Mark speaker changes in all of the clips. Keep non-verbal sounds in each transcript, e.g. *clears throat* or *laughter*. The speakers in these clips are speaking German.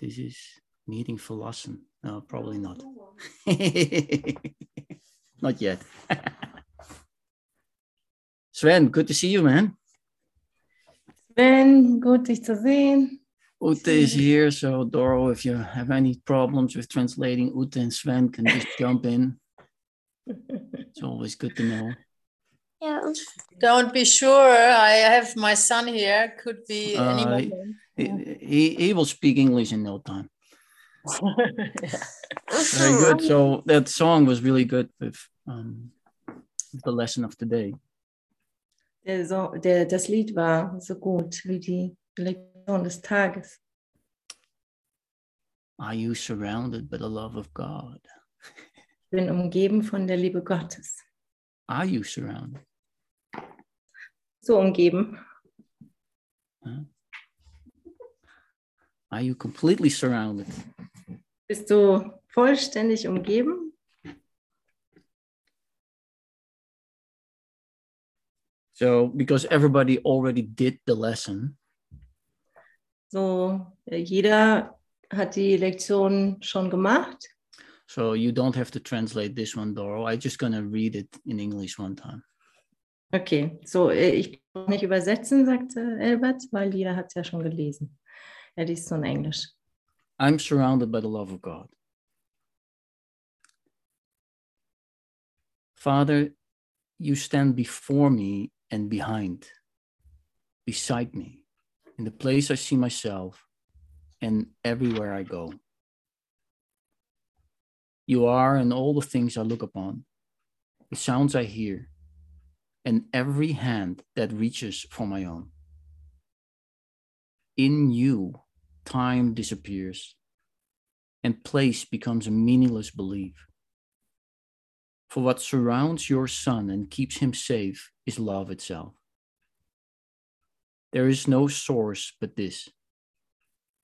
Speaker 1: this is needing lesson. No, probably not. *laughs* not yet. *laughs* Sven, good to see you, man.
Speaker 2: Sven, gut to zu sehen.
Speaker 1: Ute is here, so Doro, if you have any problems with translating, Ute and Sven can just *laughs* jump in. It's always good to know.
Speaker 3: Yeah.
Speaker 4: Don't be sure. I have my son here. Could be any
Speaker 1: Uh,
Speaker 4: moment.
Speaker 1: He, he, will speak English in no time. *laughs*
Speaker 4: Yeah.
Speaker 1: Very good. So that song was really good with, um, the lesson of today.
Speaker 2: Der, so, der, das Lied war so gut wie die Lektion des Tages.
Speaker 1: Are you surrounded by the love of God?
Speaker 2: Bin umgeben von der Liebe Gottes.
Speaker 1: Are you surrounded?
Speaker 2: So umgeben.
Speaker 1: Are you completely surrounded?
Speaker 2: Bist du vollständig umgeben?
Speaker 1: So, because everybody already did the lesson,
Speaker 2: So, äh, jeder hat die Lektion schon gemacht.
Speaker 1: so you don't have to translate this one, Doro. I'm just gonna read it in English one time.
Speaker 2: Okay, so äh, ich brauche nicht übersetzen, sagte Albert, weil jeder hat es ja schon gelesen. Er.
Speaker 1: I'm surrounded by the love of God. Father, you stand before me and behind, beside me, in the place I see myself and everywhere I go. You are in all the things I look upon, the sounds I hear, and every hand that reaches for my own. In you, time disappears and place becomes a meaningless belief. For what surrounds your son and keeps him safe is love itself. There is no source but this,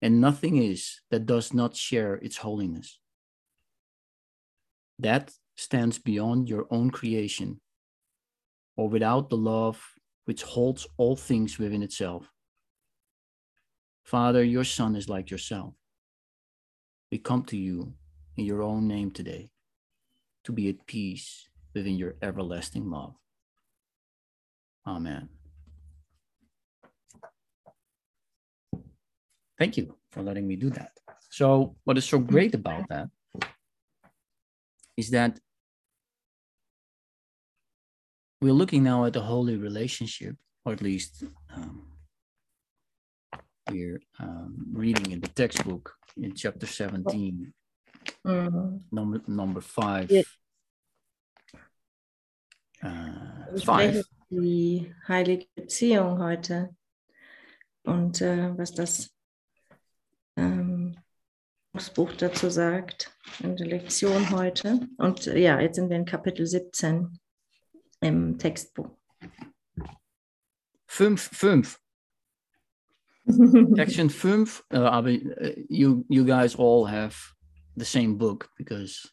Speaker 1: and nothing is that does not share its holiness. That stands beyond your own creation, or without the love which holds all things within itself. Father, your son is like yourself. We come to you in your own name today to be at peace within your everlasting love. Amen. Thank you for letting me do that. So, what is so great about that is that we're looking now at the holy relationship, or at least um, we're um, reading in the textbook in chapter 17,
Speaker 2: Mhm.
Speaker 1: number number five.
Speaker 2: Yeah.
Speaker 1: Uh, five.
Speaker 2: die heilige Beziehung heute und äh, was das ähm, das Buch dazu sagt in der Lektion heute. Und äh, ja, jetzt sind wir in Kapitel 17 im Textbuch.
Speaker 1: Fünf, fünf. Section fünf. Uh, aber, uh, you you guys all have the same book because,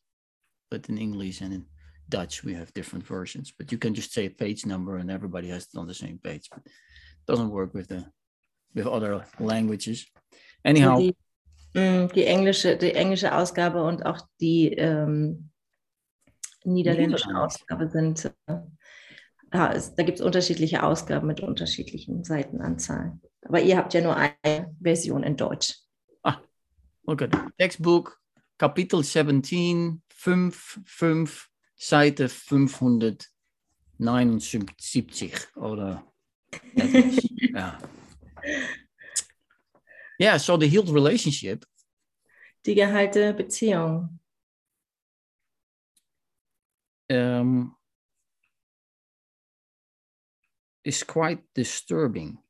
Speaker 1: but in English and in Dutch we have different versions. But you can just say page number and everybody has it on the same page. But it doesn't work with the with other languages. Anyhow,
Speaker 2: Die, mh, die, englische, die englische Ausgabe und auch die ähm, niederländische
Speaker 1: Niederländisch.
Speaker 2: Ausgabe sind, äh, da gibt es unterschiedliche Ausgaben mit unterschiedlichen Seitenanzahlen. Aber ihr habt ja nur eine Version in Deutsch.
Speaker 1: at the textbook, Kapitel 17, 5, 5, Seite 579 oder etwas. *laughs* ja. Yeah, so the healed relationship
Speaker 2: Die geheilte Beziehung
Speaker 1: um, is quite disturbing.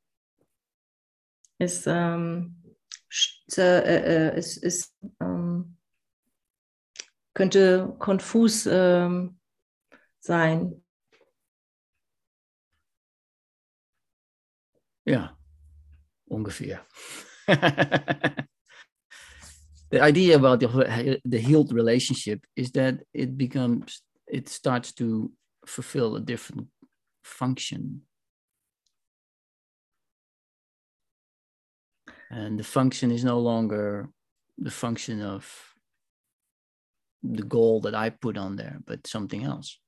Speaker 2: Ist, ähm, äh, äh, ist, ist ähm, könnte konfus ähm, sein.
Speaker 1: Yeah, ungefähr. *laughs* the idea about the, the healed relationship is that it becomes, it starts to fulfill a different function. And the function is no longer the function of the goal that I put on there, but something else.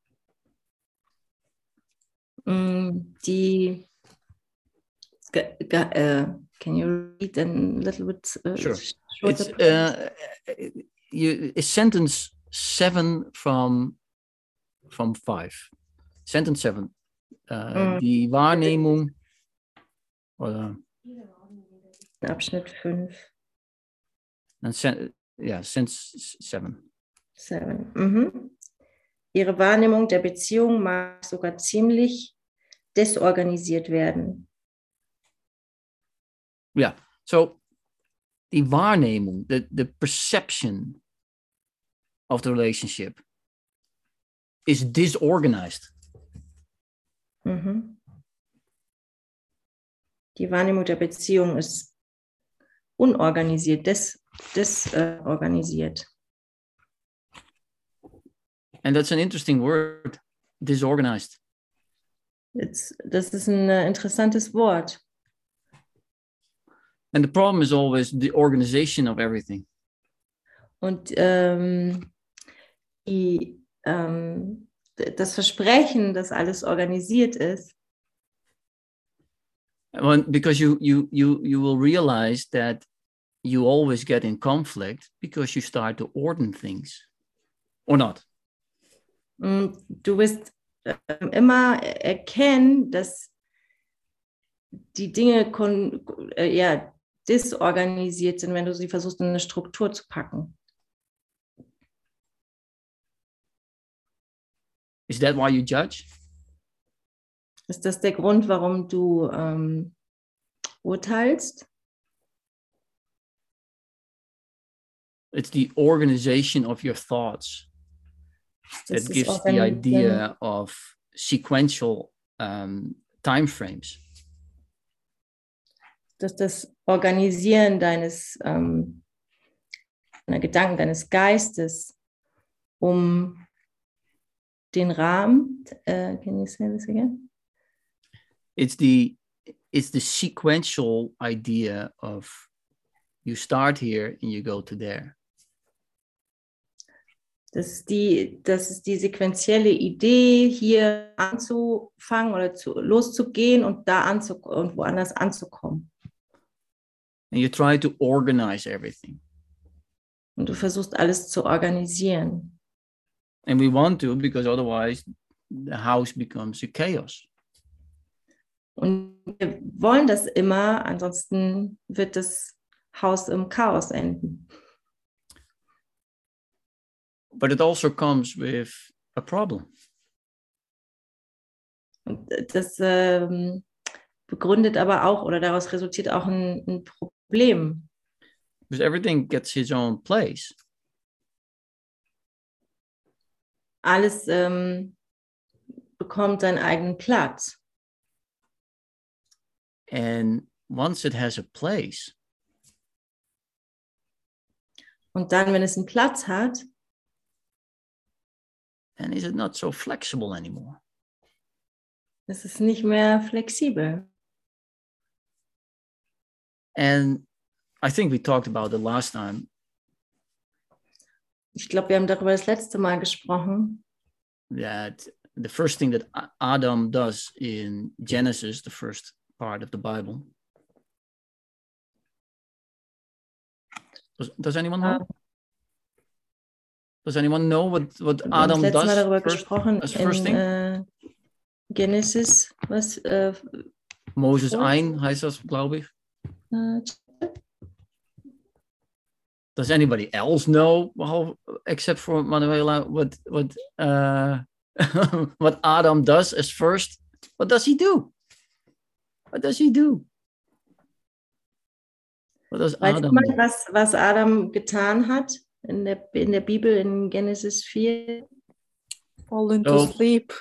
Speaker 2: Mm, ge- uh, can you read a little bit? Uh,
Speaker 1: Sure. It's uh, you it's sentence seven from from five. Sentence seven. Uh,
Speaker 2: Mm.
Speaker 1: Die Wahrnehmung oder
Speaker 2: Abschnitt 5,
Speaker 1: and sen- yeah, sentence seven.
Speaker 2: 7. Mhm. Ihre Wahrnehmung der Beziehung mag sogar ziemlich desorganisiert werden.
Speaker 1: Yeah. So die Wahrnehmung, the, the perception of the relationship is disorganized.
Speaker 2: Mhm. Die Wahrnehmung der Beziehung ist unorganisiert, des, desorganisiert.
Speaker 1: And that's an interesting word, disorganized.
Speaker 2: It's, das ist ein äh, interessantes Wort.
Speaker 1: And the problem is always the organization of everything.
Speaker 2: Und ähm, die, ähm, das Versprechen, dass alles organisiert ist,
Speaker 1: Well, because you you you you will realize that you always get in conflict because you start to order things or not.
Speaker 2: mm, du wirst ähm, immer erkennen, dass die Dinge kon äh, ja, disorganisiert sind, wenn du sie versuchst, in eine Struktur zu packen.
Speaker 1: Is that why you judge?
Speaker 2: Ist das der Grund, warum du ähm, urteilst?
Speaker 1: It's the organization of your thoughts
Speaker 2: Das
Speaker 1: that gives the idea of sequential um, time frames.
Speaker 2: dass das Organisieren deines ähm, deiner Gedanken, deines Geistes um den Rahmen, äh, can you say this again?
Speaker 1: It's the it's the sequential idea of you start here and you go to there.
Speaker 2: Das ist die, das ist die sequentielle Idee, hier anzufangen oder zu, loszugehen und da anzu und woanders anzukommen.
Speaker 1: And you try to organize everything.
Speaker 2: Und du versuchst alles zu organisieren.
Speaker 1: And we want to because otherwise the house becomes a chaos.
Speaker 2: Und wir wollen das immer, ansonsten wird das Haus im Chaos enden.
Speaker 1: But it also comes with a problem.
Speaker 2: Und das ähm, begründet aber auch oder daraus resultiert auch ein, ein Problem.
Speaker 1: Because everything gets its own place.
Speaker 2: Alles ähm, bekommt seinen eigenen Platz.
Speaker 1: And once it has a place,
Speaker 2: Und dann, wenn es einen Platz hat,
Speaker 1: then is it not so flexible anymore?
Speaker 2: Es ist nicht mehr flexibel.
Speaker 1: And I think we talked about it last time
Speaker 2: Ich glaube, wir haben darüber das letzte Mal gesprochen,
Speaker 1: that the first thing that Adam does in Genesis, the first part of the Bible. Does, does anyone know?
Speaker 2: Ah.
Speaker 1: Does anyone know what, what
Speaker 2: wir haben das
Speaker 1: Adam
Speaker 2: Mal
Speaker 1: does?
Speaker 2: darüber
Speaker 1: first?
Speaker 2: gesprochen
Speaker 1: as first
Speaker 2: in
Speaker 1: thing?
Speaker 2: äh, Genesis, was äh,
Speaker 1: Moses? 1 heißt das, glaube ich.
Speaker 2: äh,
Speaker 1: Does anybody else know, how, except for Manuela, what what uh, *laughs* what Adam does as first? What does he do? What does he do? What does Adam do?
Speaker 2: was, was Adam getan hat in der, in der Bibel in Genesis 4?
Speaker 4: Fall into sleep.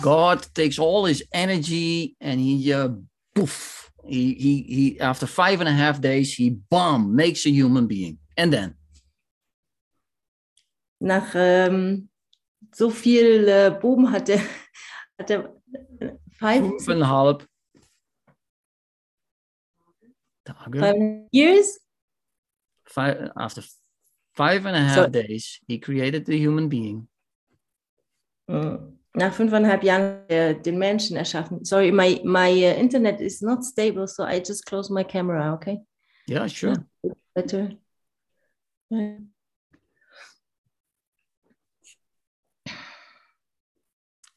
Speaker 1: God takes all his energy and he uh, poof. He, he he after five and a half days he bomb makes a human being and then
Speaker 2: Nach ähm, so viel äh, Buben hat er, hat er äh, five,
Speaker 1: fünfeinhalb Tage,
Speaker 2: five years,
Speaker 1: five, after five and a half
Speaker 2: So-
Speaker 1: days, he created the human being.
Speaker 2: Mm. Nach fünfeinhalb Jahren äh, den Menschen erschaffen. Sorry, my, my uh, internet is not stable, so I just close my camera, okay?
Speaker 1: Yeah, sure.
Speaker 2: Better. Right.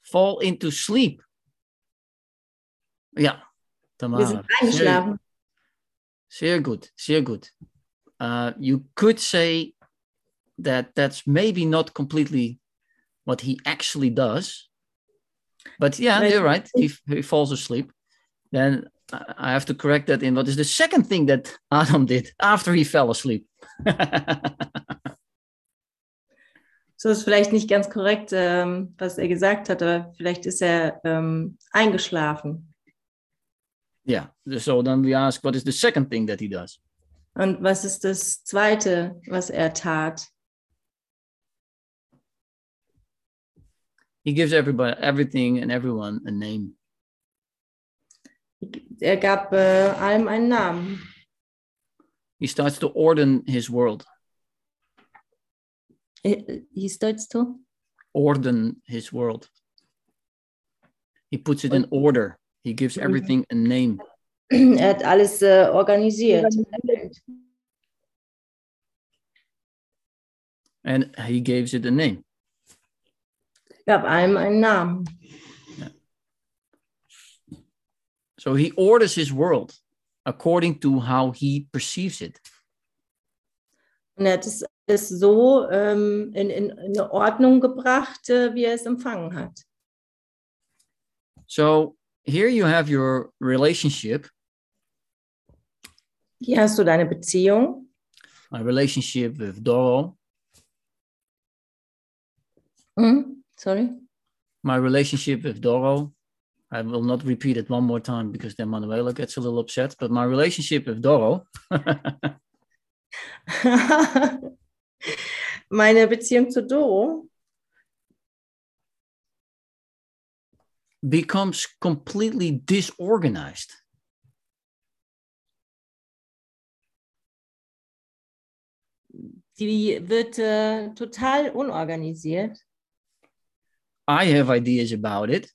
Speaker 1: Fall into sleep. Ja,
Speaker 2: Wir
Speaker 1: Tamara.
Speaker 2: sind
Speaker 1: Sehr,
Speaker 2: eingeschlafen.
Speaker 1: Sehr gut, sehr gut. Uh, you could say that that's maybe not completely what he actually does. But yeah, you're right. He, he falls asleep. Then I I have to correct that in what is the second thing that *laughs* Adam did after he fell asleep. *laughs*
Speaker 2: So ist vielleicht nicht ganz korrekt, ähm, was er gesagt hat, aber vielleicht ist er ähm, eingeschlafen.
Speaker 1: Yeah. So then we ask, what is the second thing that he does?
Speaker 2: Und was ist das Zweite, was er tat?
Speaker 1: He gives everybody, everything, and everyone a name.
Speaker 2: Er gab äh, allem einen Namen.
Speaker 1: He starts to orden his world,
Speaker 2: Äh, He starts to?
Speaker 1: orden his world. He puts it in order. He gives
Speaker 2: Mhm.
Speaker 1: everything a name. *clears throat*
Speaker 2: Er hat alles äh, organisiert.
Speaker 1: and he gives it a name.
Speaker 2: Gab allem einen Namen.
Speaker 1: So he orders his world according to how he perceives it.
Speaker 2: Und er hat es, es so ähm, in, in, in Ordnung gebracht, äh, wie er es empfangen hat.
Speaker 1: So here you have your relationship,
Speaker 2: Hier hast du deine Beziehung,
Speaker 1: my relationship with Doro,
Speaker 2: Hm? Mm, sorry,
Speaker 1: my relationship with Doro. I will not repeat it one more time because then Manuela gets a little upset. But my relationship with Doro *laughs*
Speaker 2: meine Beziehung zu Doro
Speaker 1: becomes completely disorganized.
Speaker 2: die wird äh, total unorganisiert.
Speaker 1: I have ideas about it.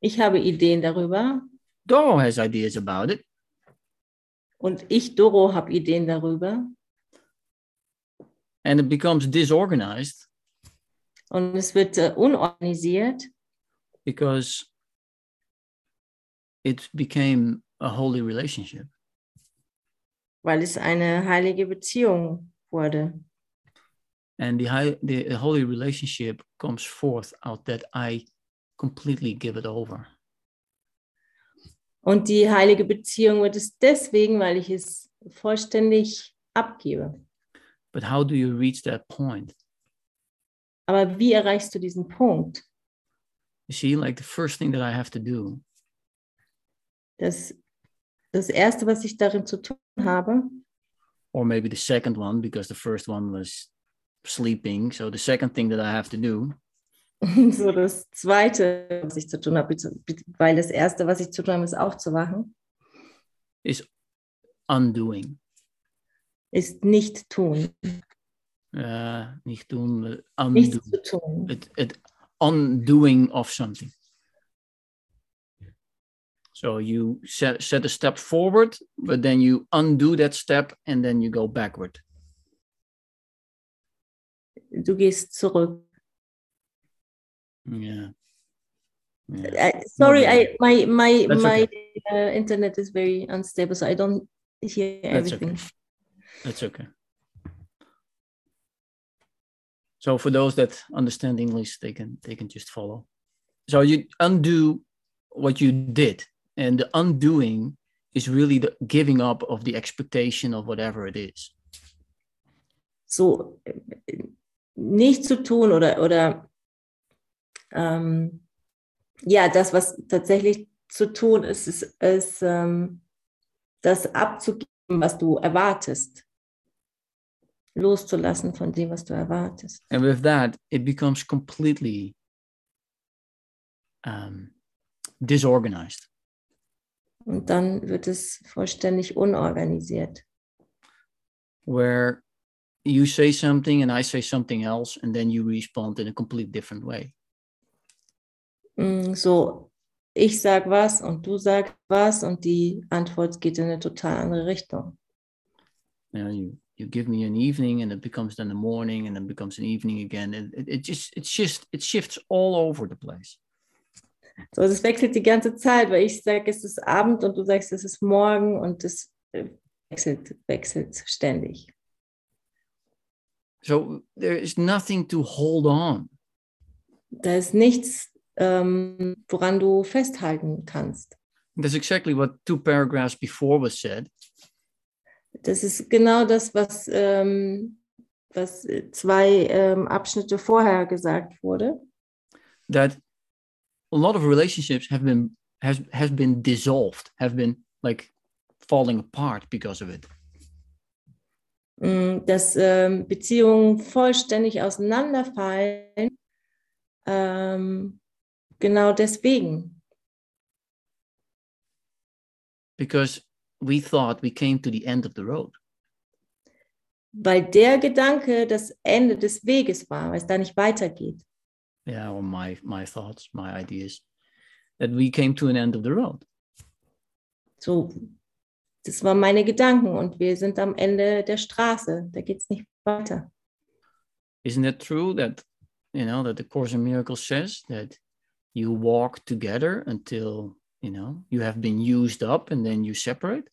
Speaker 2: Ich habe Ideen darüber
Speaker 1: Doro has ideas about it.
Speaker 2: und ich, Doro, habe Ideen darüber.
Speaker 1: And it becomes disorganized
Speaker 2: Und es wird äh, unorganisiert,
Speaker 1: because it became a holy relationship.
Speaker 2: weil es eine heilige Beziehung wurde.
Speaker 1: And the, high, the holy relationship comes forth out that I completely give it over.
Speaker 2: Und die heilige Beziehung wird es deswegen, weil ich es vollständig abgebe.
Speaker 1: But how do you reach that point?
Speaker 2: Aber wie erreichst du diesen Punkt?
Speaker 1: You see, like the first thing that I have to do?
Speaker 2: Das, das Erste, was ich darin zu tun habe,
Speaker 1: or maybe the second one because the first one was sleeping. So the second thing that i have to do. *laughs*
Speaker 2: So das Zweite, was ich zu tun habe, weil das Erste, was ich zu tun habe, ist aufzuwachen,
Speaker 1: is undoing.
Speaker 2: Ist nicht tun.
Speaker 1: uh nicht doen but undo
Speaker 2: Nichts zu tun.
Speaker 1: it, it undoing of something so you set, set a step forward but then you undo that step and then you go backward
Speaker 2: Du gehst zurück.
Speaker 1: yeah yeah
Speaker 2: Uh, sorry,
Speaker 1: really.
Speaker 2: I my my my uh, internet is very unstable, so I don't hear
Speaker 1: That's
Speaker 2: everything.
Speaker 1: okay. That's okay. So for those that understand English, they can they can just follow. So you undo what you did, and the undoing is really the giving up of the expectation of whatever it is.
Speaker 2: So nicht zu tun oder oder ähm, ja, das, was tatsächlich zu tun ist, ist, ist ähm, das abzugeben, was du erwartest. Loszulassen von dem, was du erwartest.
Speaker 1: And with that, it becomes completely um, disorganized.
Speaker 2: Und dann wird es vollständig unorganisiert.
Speaker 1: where you say something and I say something else, and then you respond in a complete different way.
Speaker 2: Mm, So, ich sag was und du sagst was und die Antwort geht in eine total andere Richtung.
Speaker 1: Know, you you give me an evening, and it becomes then a morning, and then becomes an evening again. It, it, it just it's just it shifts all over the place.
Speaker 2: So, es wechselt die ganze Zeit, weil ich sage, es ist Abend und du sagst, es ist morgen und es äh, wechselt, wechselt ständig.
Speaker 1: So there is nothing to hold on.
Speaker 2: Da ist nichts, ähm, woran du festhalten kannst.
Speaker 1: That's exactly what two paragraphs before was said.
Speaker 2: Das ist genau das, was, ähm, was äh, zwei ähm, Abschnitte vorher gesagt wurde.
Speaker 1: That a lot of relationships have been has has been dissolved, have been like falling apart because of it.
Speaker 2: Mm, Dass ähm, Beziehungen vollständig auseinanderfallen. Ähm, genau deswegen.
Speaker 1: Because we thought we came to the end of the road.
Speaker 2: Weil der Gedanke das Ende des Weges war, weil es da nicht weitergeht.
Speaker 1: Yeah, or my my thoughts, my ideas. That we came to an end of the road.
Speaker 2: So, das waren meine Gedanken und wir sind am Ende der Straße. Da geht es nicht weiter.
Speaker 1: Isn't it true that you know that the Course in Miracles says that you walk together until you know you have been used up and then you separate?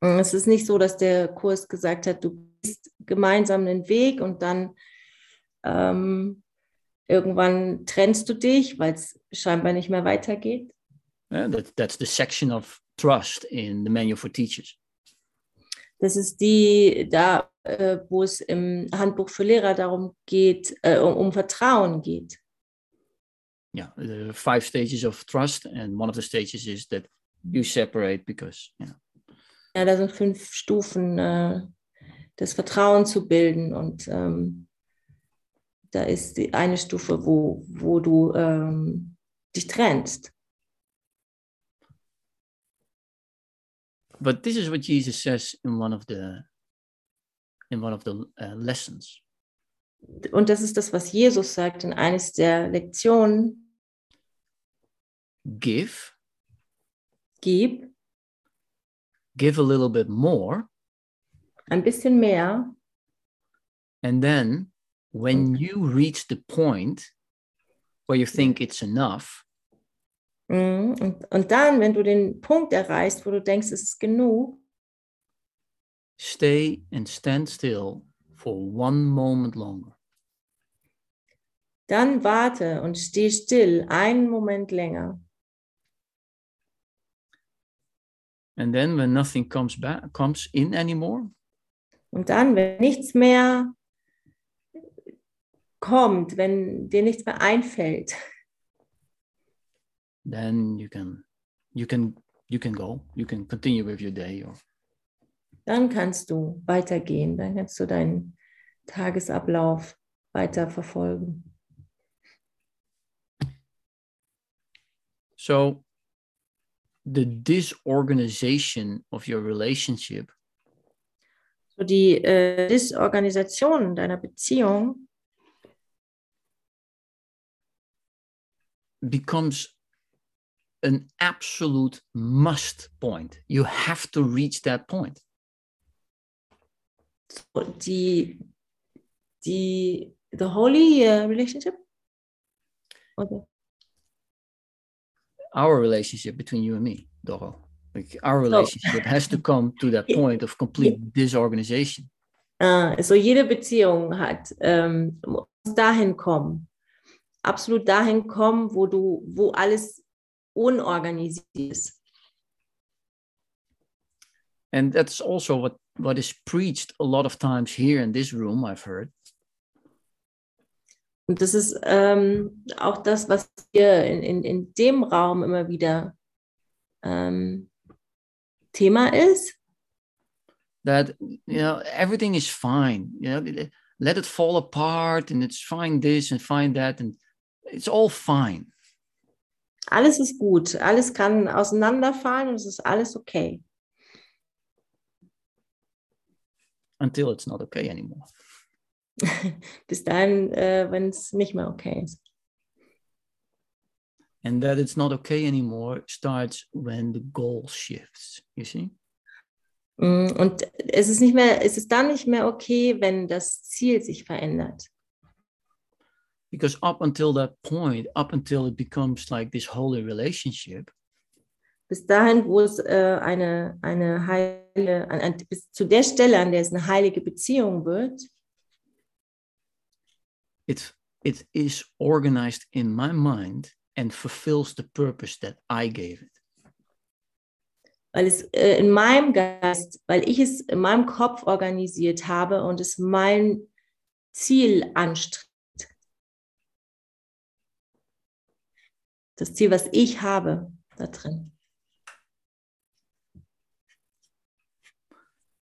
Speaker 2: Mm, Es ist nicht so, dass der Kurs gesagt hat, du gehst gemeinsam den Weg und dann ähm, irgendwann trennst du dich, weil es scheinbar nicht mehr weitergeht.
Speaker 1: Yeah, that, that's the section of trust in the Manual for Teachers.
Speaker 2: Das ist die, da, äh, wo es im Handbuch für Lehrer darum geht, äh, um, um Vertrauen geht.
Speaker 1: Yeah, there are five stages of trust, and one of the stages is that you separate because yeah.
Speaker 2: Ja, da sind fünf Stufen, äh, das Vertrauen zu bilden. Und ähm, da ist die eine Stufe, wo, wo du ähm, dich trennst.
Speaker 1: but this is what Jesus says in one of the in one of the uh, lessons.
Speaker 2: Und das ist das, was Jesus sagt in eines der Lektionen.
Speaker 1: Give,
Speaker 2: Gib
Speaker 1: give a little bit more,
Speaker 2: ein bisschen mehr.
Speaker 1: and then when you reach the point where you think it's enough,
Speaker 2: Mhm. Und, und dann, wenn du den Punkt erreichst, wo du denkst, es ist genug,
Speaker 1: stay and stand still for one moment longer.
Speaker 2: dann warte und steh still einen Moment länger.
Speaker 1: And then when nothing comes back comes in anymore,
Speaker 2: Und dann, wenn nichts mehr kommt, wenn dir nichts mehr einfällt,
Speaker 1: then you can you can you can go. You can continue with your day or
Speaker 2: dann kannst du weitergehen, dann kannst du deinen Tagesablauf weiter verfolgen.
Speaker 1: so the disorganization of your relationship
Speaker 2: So die äh, Disorganisation deiner Beziehung
Speaker 1: becomes an absolute must point. You have to reach that point.
Speaker 2: und die, die the holy äh, relationship oder
Speaker 1: Our relationship between you and me, Doro. Like our oh. relationship has to come to that *laughs* point of complete disorganization.
Speaker 2: äh, so jede Beziehung hat ähm, muss dahin kommen, absolut dahin kommen, wo du, wo alles unorganisiert ist.
Speaker 1: And that's also what, what is preached a lot of times here in this room, I've heard.
Speaker 2: Und das ist ähm, auch das, was hier in, in, in dem Raum immer wieder ähm, Thema ist.
Speaker 1: that you know everything is fine you know let- let it fall apart and it's fine this and fine that and it's all fine
Speaker 2: Alles ist gut, alles kann auseinanderfallen und es ist alles okay.
Speaker 1: until it's not okay anymore. *laughs*
Speaker 2: Bis dahin, äh, wenn es nicht mehr okay ist.
Speaker 1: And that it's not okay anymore starts when the goal shifts, you see?
Speaker 2: Mm, Und es ist nicht mehr, es ist dann nicht mehr okay, wenn das Ziel sich verändert.
Speaker 1: Because up until that point, up until it becomes like this holy relationship,
Speaker 2: Bis dahin, wo es äh, eine, eine heile, an, an, bis zu der Stelle, an der es eine heilige Beziehung wird,
Speaker 1: it it is organized in my mind and fulfills the purpose that I gave it.
Speaker 2: weil es äh, in meinem Geist, weil ich es in meinem Kopf organisiert habe und es mein Ziel anstrebt. Das Ziel, was ich habe da drin.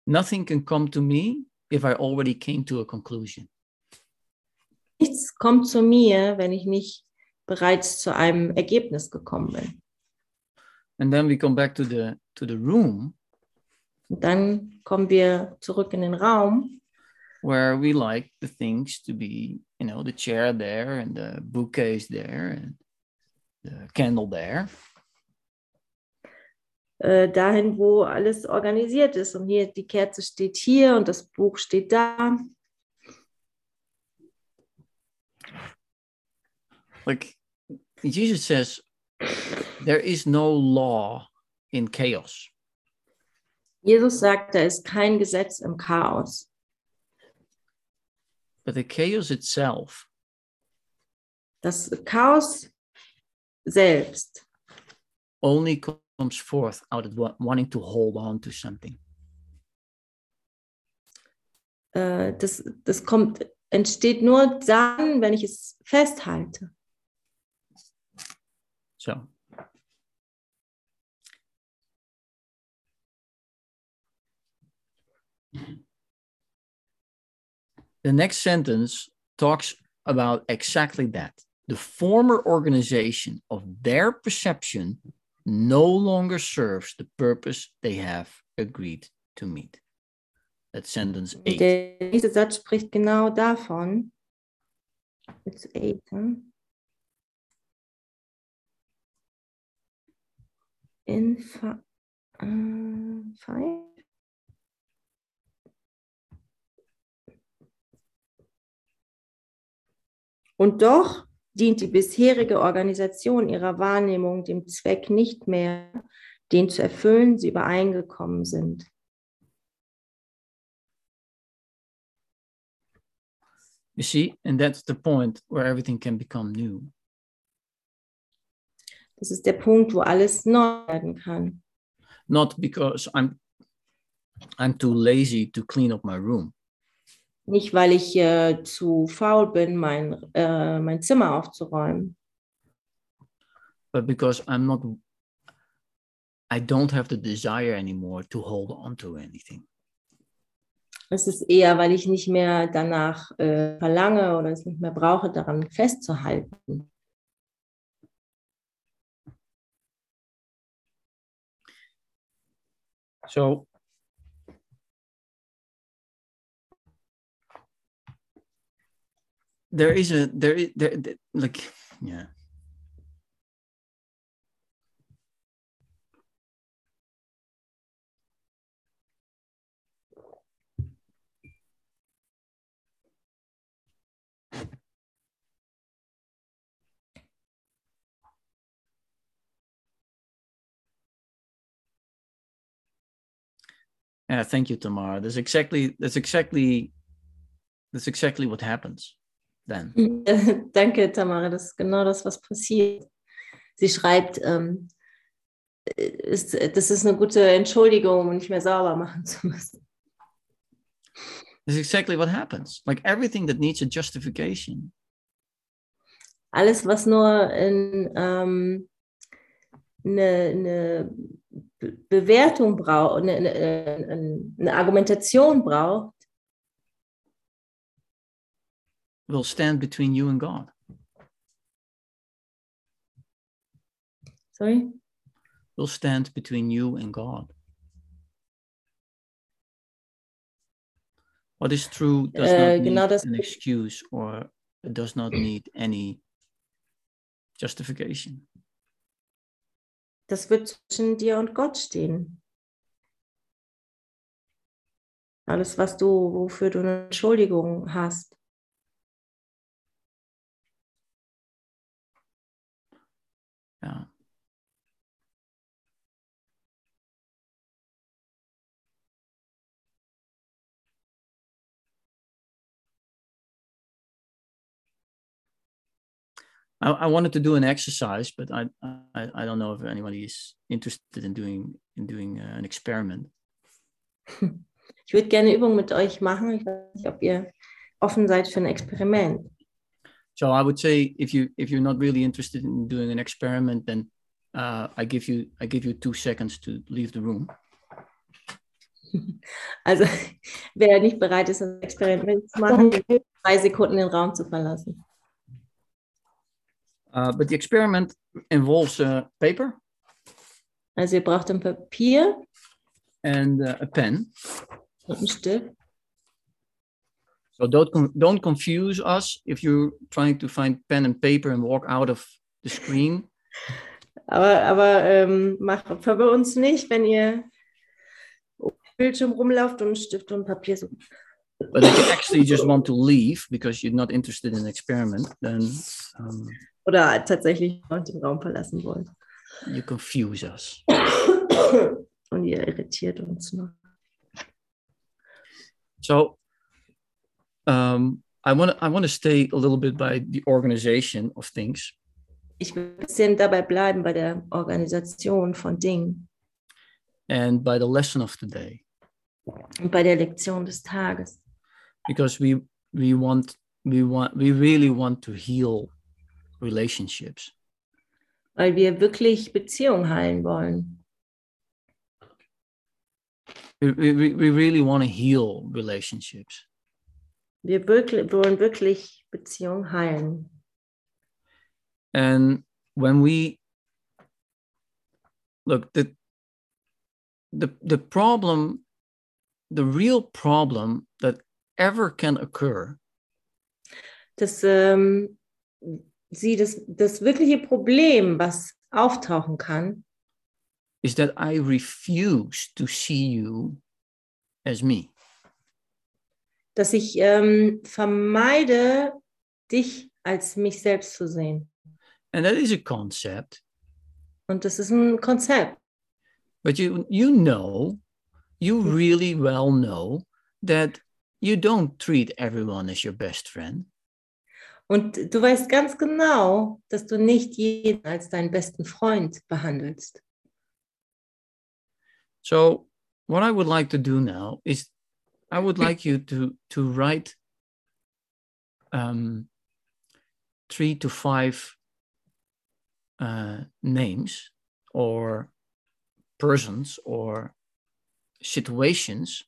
Speaker 1: Nothing can come to me if I already came to a conclusion.
Speaker 2: Nichts kommt zu mir, wenn ich nicht bereits zu einem Ergebnis gekommen bin.
Speaker 1: And then we come back to the to the room
Speaker 2: Und dann kommen wir zurück in den Raum,
Speaker 1: where we like the things to be, you know, the chair there and the bookcase there and the candle there.
Speaker 2: äh, dahin, wo alles organisiert ist. Und hier, die Kerze steht hier und das Buch steht da.
Speaker 1: Like Jesus says, there is no law in chaos.
Speaker 2: Jesus sagt, da ist kein Gesetz im Chaos.
Speaker 1: But the chaos itself
Speaker 2: Das Chaos selbst
Speaker 1: only comes forth out of wanting to hold on to something.
Speaker 2: äh, das, das kommt, entsteht nur dann, wenn ich es festhalte.
Speaker 1: So the next sentence talks about exactly that. The former organization of their perception no longer serves the purpose they have agreed to meet. That's sentence eight.
Speaker 2: Der nächste Satz spricht genau davon. It's eight, huh? In fi äh, five? Und doch dient die bisherige Organisation ihrer Wahrnehmung dem Zweck nicht mehr, den zu erfüllen sie übereingekommen sind.
Speaker 1: You see, and that's the point where everything can become new.
Speaker 2: Das ist der Punkt, wo alles neu werden kann.
Speaker 1: Not because I'm I'm too lazy to clean up my room,
Speaker 2: Nicht, weil ich äh, zu faul bin, mein, äh, mein Zimmer aufzuräumen,
Speaker 1: but because I'm not I don't have the desire anymore to hold on to anything.
Speaker 2: es ist eher, weil ich nicht mehr danach äh, verlange oder es nicht mehr brauche, daran festzuhalten.
Speaker 1: So there is a there is there, there- like yeah. Yeah, thank you, Tamara. That's exactly that's exactly that's exactly what happens then. *laughs*
Speaker 2: Danke, Tamara, das ist genau das, was passiert. Sie schreibt, ähm, ist, das ist eine gute Entschuldigung, um nicht mehr sauber machen zu müssen.
Speaker 1: That's exactly what happens. Like everything that needs a justification
Speaker 2: Alles, was nur in, ähm, eine, eine Bewertung braucht, eine, eine, äh, eine Argumentation braucht,
Speaker 1: will stand between you and God.
Speaker 2: sorry,
Speaker 1: Will stand between you and God. What is true does
Speaker 2: Äh,
Speaker 1: not
Speaker 2: genau
Speaker 1: need
Speaker 2: das-
Speaker 1: an excuse or does not need any justification.
Speaker 2: Das wird zwischen dir und Gott stehen. Alles, was du, wofür du eine Entschuldigung hast.
Speaker 1: Yeah. I, I wanted to do an exercise, but I, I I don't know if anybody is interested in doing in doing uh, an experiment.
Speaker 2: Ich würde gerne eine Übung mit euch machen. Ich weiß nicht, ob ihr offen seid für ein Experiment.
Speaker 1: So I would say if you if you're not really interested in doing an experiment, then uh, I give you I give you two seconds to leave the room. *laughs*
Speaker 2: Also, wer nicht bereit ist, ein Experiment zu machen, drei Sekunden den Raum zu verlassen.
Speaker 1: Uh, but the experiment involves uh, paper
Speaker 2: Also, ihr braucht ein Papier
Speaker 1: and uh, a pen.
Speaker 2: und einen Stift.
Speaker 1: So don't don't confuse us if you're trying to find pen and paper and walk out of the screen.
Speaker 2: Aber, aber ähm, macht verwirrt uns nicht, wenn ihr um Bildschirm rumlauft und Stift und Papier sucht.
Speaker 1: But if you actually just want to leave because you're not interested in the experiment, then um,
Speaker 2: Oder tatsächlich den Raum verlassen wollt.
Speaker 1: you confuse us.
Speaker 2: Und ihr irritiert uns noch.
Speaker 1: So um, I want I want to stay a little bit by the organization of things.
Speaker 2: Ich will ein bisschen dabei bleiben bei der Organisation von Dingen
Speaker 1: and by the lesson of the day
Speaker 2: und bei der Lektion des Tages.
Speaker 1: because we we want we want we really want to heal relationships
Speaker 2: Weil wir wirklich Beziehungen heilen wollen.
Speaker 1: we, we, we really want to heal relationships
Speaker 2: Wir wirklich, wollen wirklich Beziehungen heilen.
Speaker 1: and when we look the the the problem the real problem that ever can occur
Speaker 2: dass ähm, sie das, das wirkliche Problem, was auftauchen kann,
Speaker 1: is that i refuse to see you as me
Speaker 2: dass ich ähm, vermeide, dich als mich selbst zu sehen.
Speaker 1: and that is a concept
Speaker 2: Und das ist ein Konzept.
Speaker 1: But you you know, you really well know that you don't treat everyone as your best friend.
Speaker 2: Und du weißt ganz genau, dass du nicht jeden als deinen besten Freund behandelst.
Speaker 1: So what I would like to do now is I would like you to to write um, three to five uh, names or persons or situations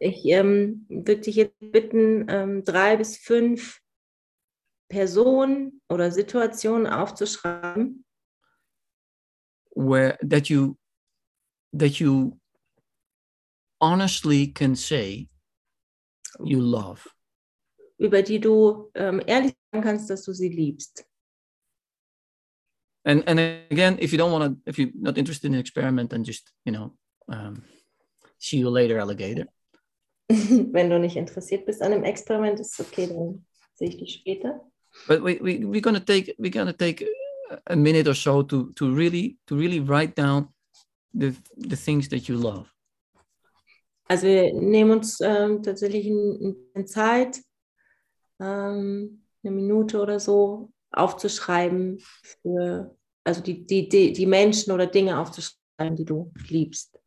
Speaker 2: Ich ähm, würde dich jetzt bitten, ähm, drei bis fünf Personen oder Situationen aufzuschreiben,
Speaker 1: where that you that you honestly can say you love
Speaker 2: über die du ähm, ehrlich sagen kannst, dass du sie liebst.
Speaker 1: and and again if you don't want to if you're not interested in experiment then just you know um, see you later alligator *laughs*
Speaker 2: Wenn du nicht interessiert bist an dem Experiment, ist es okay, dann sehe ich dich später.
Speaker 1: But we, we we're gonna take we're gonna take a- minute or so to to really to really write down the the things that you love
Speaker 2: Also wir nehmen uns ähm, tatsächlich ein, ein Zeit, ähm, eine Minute oder so, aufzuschreiben für, also die, die, die, die Menschen oder Dinge aufzuschreiben, die du liebst.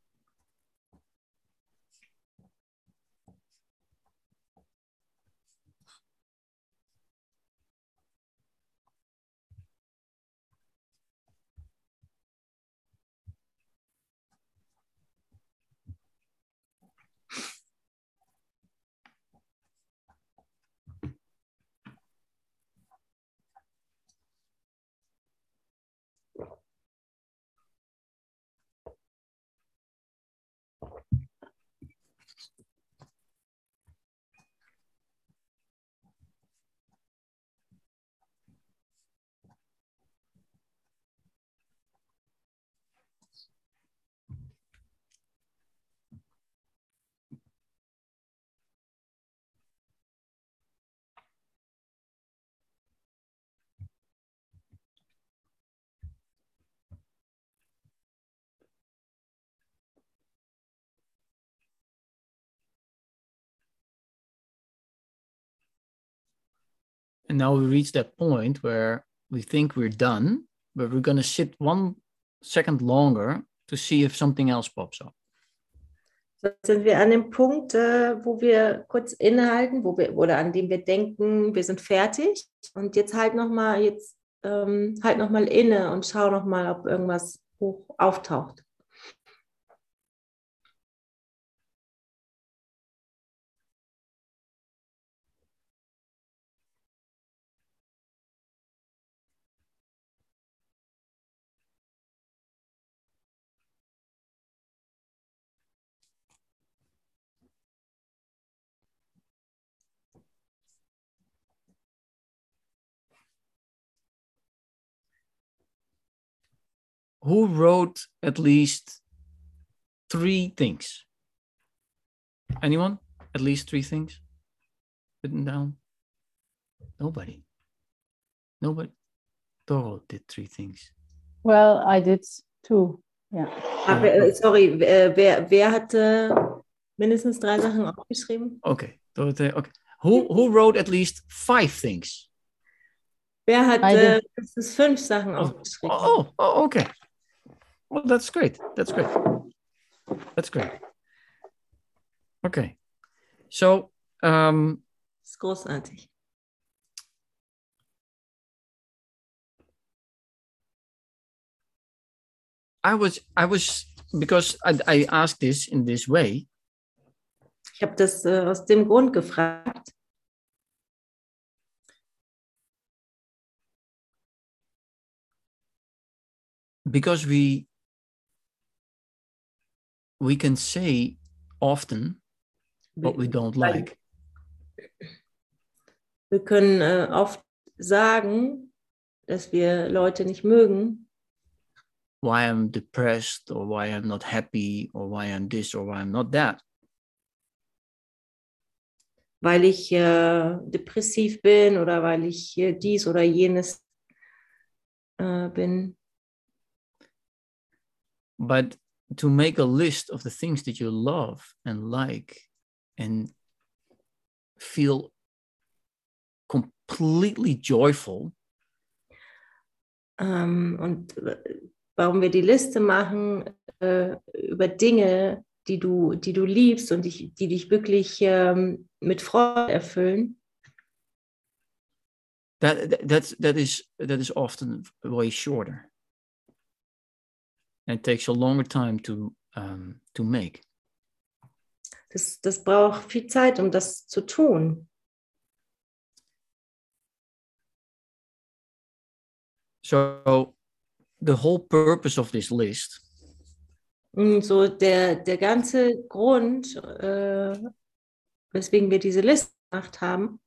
Speaker 1: And now we reach that point where we think we're done, but we're going to sit one second longer to see if something else pops up.
Speaker 2: So sind wir an dem Punkt, äh, wo wir kurz innehalten, wo wir oder an dem wir denken, wir sind fertig. Und jetzt halt noch mal, jetzt ähm, halt noch mal inne und schau noch mal, ob irgendwas hoch auftaucht.
Speaker 1: Who wrote at least three things? Anyone? At least three things written down? Nobody. Nobody. Doro did three things.
Speaker 3: Well, I did two. Yeah.
Speaker 2: Ah, äh, sorry, wer, wer, wer hatte mindestens drei Sachen aufgeschrieben?
Speaker 1: Okay. Dorothee, okay. Who who wrote at least five things?
Speaker 2: Wer hat
Speaker 3: I
Speaker 2: äh,
Speaker 3: did.
Speaker 2: mindestens fünf Sachen
Speaker 1: Oh,
Speaker 2: aufgeschrieben?
Speaker 1: oh, oh, okay. Well, that's great. That's great. That's great. Okay. So, um,
Speaker 2: Das ist großartig.
Speaker 1: I was, I was, because I, I asked this in this way,
Speaker 2: Ich habe das äh, aus dem Grund gefragt,
Speaker 1: because we, we can say often what we don't like,
Speaker 2: wir können äh, oft sagen, dass wir Leute nicht mögen,
Speaker 1: why I'm depressed or why I'm not happy or why I'm this or why I'm not that.
Speaker 2: weil ich äh, depressiv bin oder weil ich äh, dies oder jenes äh, bin.
Speaker 1: but to make a list of the things that you love and like and feel completely joyful.
Speaker 2: Um, und warum wir die Liste machen äh, über Dinge, die du, die du liebst und dich, die dich wirklich ähm, mit Freude erfüllen,
Speaker 1: that that- that's that is that is often way shorter and it takes a longer time to um, to make
Speaker 2: das, das braucht viel Zeit, um das zu tun.
Speaker 1: so the whole purpose of this list
Speaker 2: Und so der, der ganze Grund, äh, weswegen wir diese Liste gemacht haben,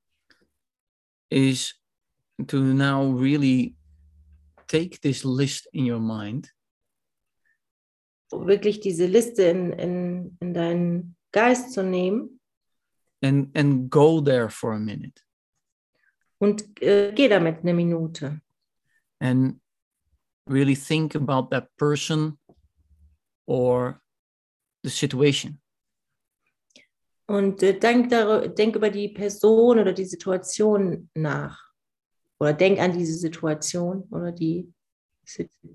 Speaker 1: is to now really take this list in your mind
Speaker 2: wirklich diese Liste in, in, in deinen Geist zu nehmen
Speaker 1: and and go there for a minute
Speaker 2: und äh, geh damit eine Minute
Speaker 1: and really think about that person or the situation.
Speaker 2: und äh, denk, denk über die Person oder die Situation nach. Oder denk an diese Situation oder die,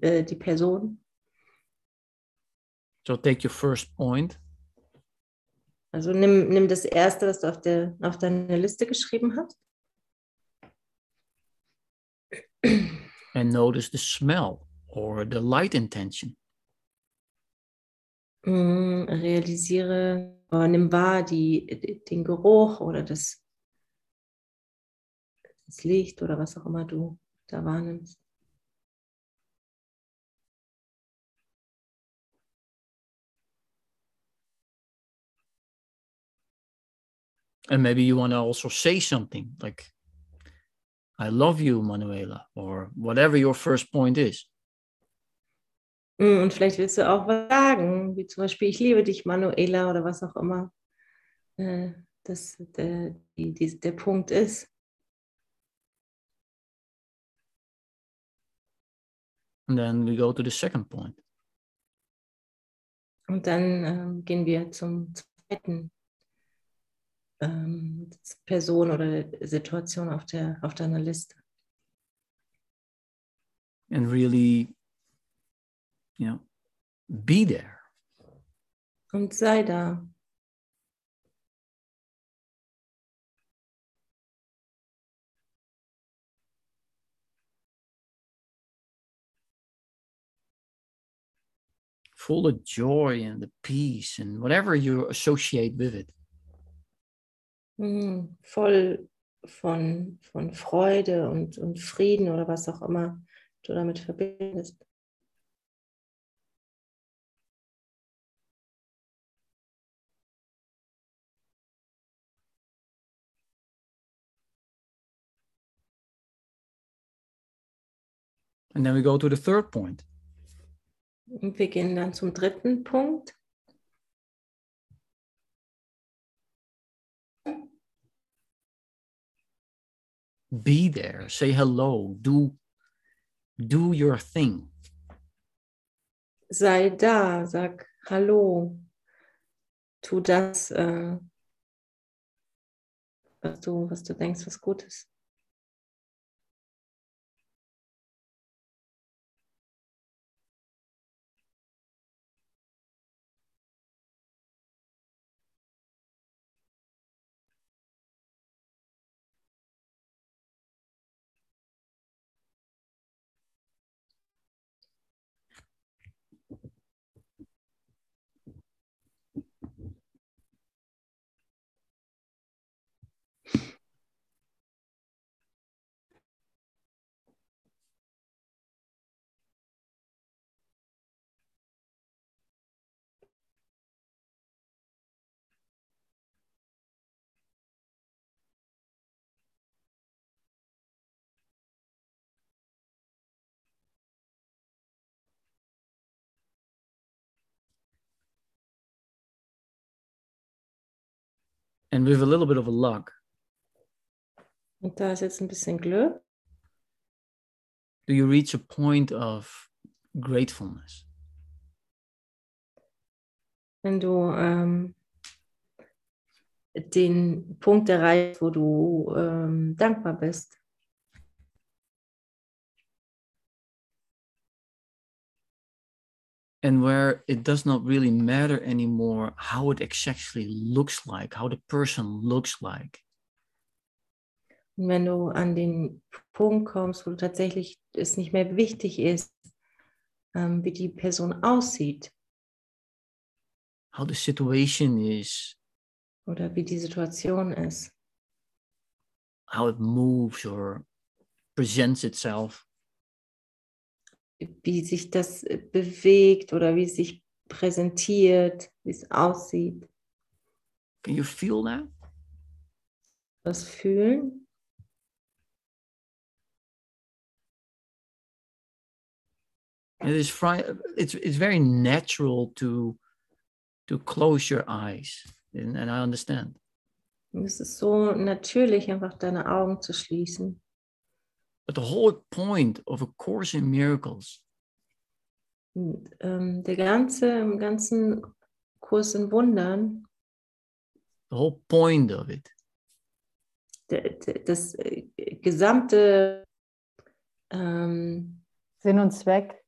Speaker 2: äh, die Person.
Speaker 1: So take your first point
Speaker 2: Also nimm, nimm das erste, was du auf, der, auf deiner Liste geschrieben hast.
Speaker 1: and notice the smell or the light intention.
Speaker 2: Mm, realisiere, oder nimm wahr die, den Geruch oder das, das Licht oder was auch immer du da wahrnimmst.
Speaker 1: And maybe you want to also say something like, I love you, Manuela, or whatever your first point is.
Speaker 2: Mm, Und vielleicht willst du auch was sagen, wie zum Beispiel, ich liebe dich, Manuela, oder was auch immer äh, das, der, die, die, der Punkt ist.
Speaker 1: And then we go to the second point.
Speaker 2: Und dann ähm, gehen wir zum zweiten ähm, Person oder Situation auf, der, auf deiner Liste.
Speaker 1: and really, you know, be there.
Speaker 2: Und sei da.
Speaker 1: full of joy and the peace and whatever you associate with it.
Speaker 2: Mhm, voll von, von Freude und, und Frieden oder was auch immer du damit verbindest.
Speaker 1: And then we go to the third point.
Speaker 2: Und wir gehen dann zum dritten Punkt.
Speaker 1: Be there, say hello, do do your thing.
Speaker 2: Sei da, sag Hallo. Tu das, äh, was, du, was du denkst, was gut ist.
Speaker 1: And with a little bit of luck,
Speaker 2: Und da ist jetzt ein bisschen Glück.
Speaker 1: do you reach a point of gratefulness?
Speaker 2: wenn du ähm, den Punkt erreichst, wo du ähm, dankbar bist.
Speaker 1: And where it does not really matter anymore how it exactly looks like, how the person looks like.
Speaker 2: Wenn du an den Punkt kommst, wo tatsächlich es nicht mehr wichtig ist, ähm, wie die Person aussieht
Speaker 1: how the situation is,
Speaker 2: oder wie die Situation ist,
Speaker 1: how it moves or presents itself.
Speaker 2: Wie sich das äh, bewegt oder wie es sich präsentiert, wie es aussieht,
Speaker 1: Can you feel that?
Speaker 2: das Fühlen.
Speaker 1: It is it's it's very natural to to close your eyes, and, and I understand.
Speaker 2: Und es ist so natürlich, einfach deine Augen zu schließen.
Speaker 1: But the whole point of a course in miracles
Speaker 2: Und, ähm, der ganze, im ganzen Kurs in Wundern,
Speaker 1: the whole point of it
Speaker 2: der, der, das äh, gesamte ähm,
Speaker 3: Sinn und Zweck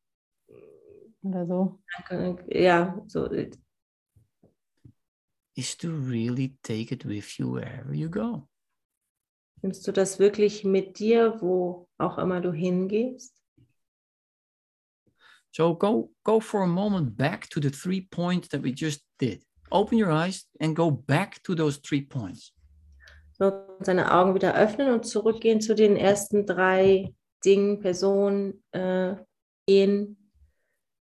Speaker 3: oder so.
Speaker 2: Äh, ja, so äh,
Speaker 1: is to really take it with you wherever you go.
Speaker 2: Nimmst du das wirklich mit dir, wo auch immer du hingehst.
Speaker 1: So go go for a moment back to the three points that we just did. Open your eyes and go back to those three points.
Speaker 2: So, seine Augen wieder öffnen und zurückgehen zu den ersten drei Dingen, Personen, äh, gehen,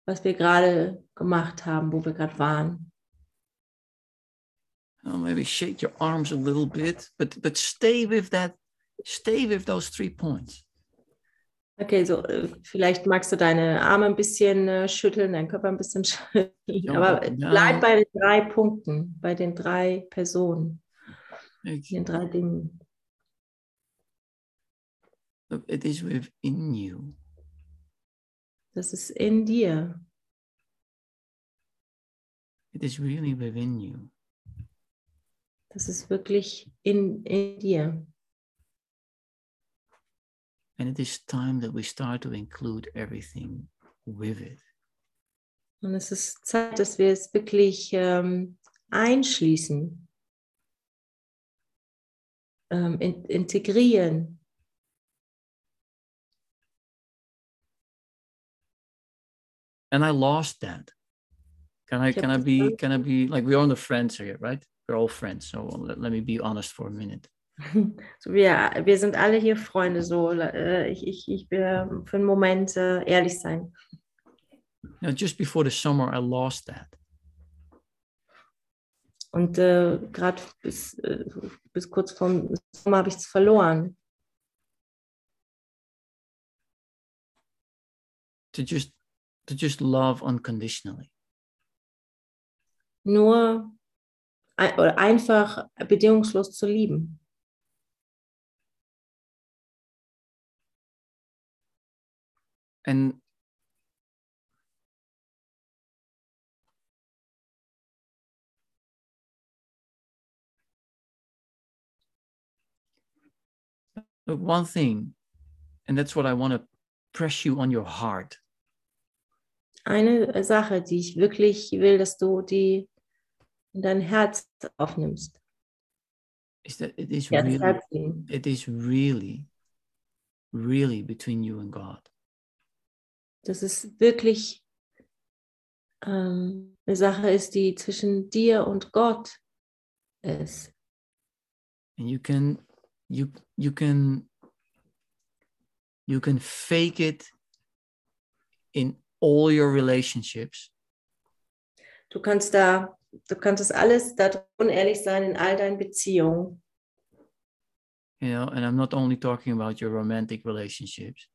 Speaker 2: was wir gerade gemacht haben, wo wir gerade waren.
Speaker 1: Oh, maybe shake your arms a little bit, but but stay with that. Stay with those three points.
Speaker 2: Okay, so äh, vielleicht magst du deine Arme ein bisschen äh, schütteln, deinen Körper ein bisschen *laughs* schütteln, aber bleib bei den drei Punkten, bei den drei Personen,
Speaker 1: Like,
Speaker 2: den drei Dingen.
Speaker 1: it is within you.
Speaker 2: Das ist in dir.
Speaker 1: It is really within you.
Speaker 2: Das ist wirklich in, in dir.
Speaker 1: And it is time that we start to include everything with it.
Speaker 2: Und es ist Zeit, dass wir es wirklich ähm, einschließen, ähm, in, integrieren.
Speaker 1: And I lost that. Can I can I be can I be like we're on the friends here, right? We're all friends. So let, let me be honest for a minute. *laughs*
Speaker 2: So, wir, wir sind alle hier Freunde, so äh, ich, ich, ich will für einen Moment äh, ehrlich sein.
Speaker 1: Know, just before the summer, I lost that.
Speaker 2: Und äh, gerade bis, äh, bis kurz vorm Sommer habe ich es verloren.
Speaker 1: To just to just love unconditionally.
Speaker 2: Nur oder einfach bedingungslos zu lieben.
Speaker 1: Look, one thing, and that's what I want to press you on your heart.
Speaker 2: Eine Sache, die ich wirklich will, dass du die in dein Herz aufnimmst.
Speaker 1: is that it is
Speaker 2: das
Speaker 1: really it is really really between you and god
Speaker 2: dass es wirklich ähm, eine Sache ist, die zwischen dir und Gott ist.
Speaker 1: and you can you you can you can fake it in all your relationships
Speaker 2: Du kannst da, du kannst das alles da unehrlich sein in all deinen Beziehungen.
Speaker 1: you know and i'm not only talking about your romantic relationships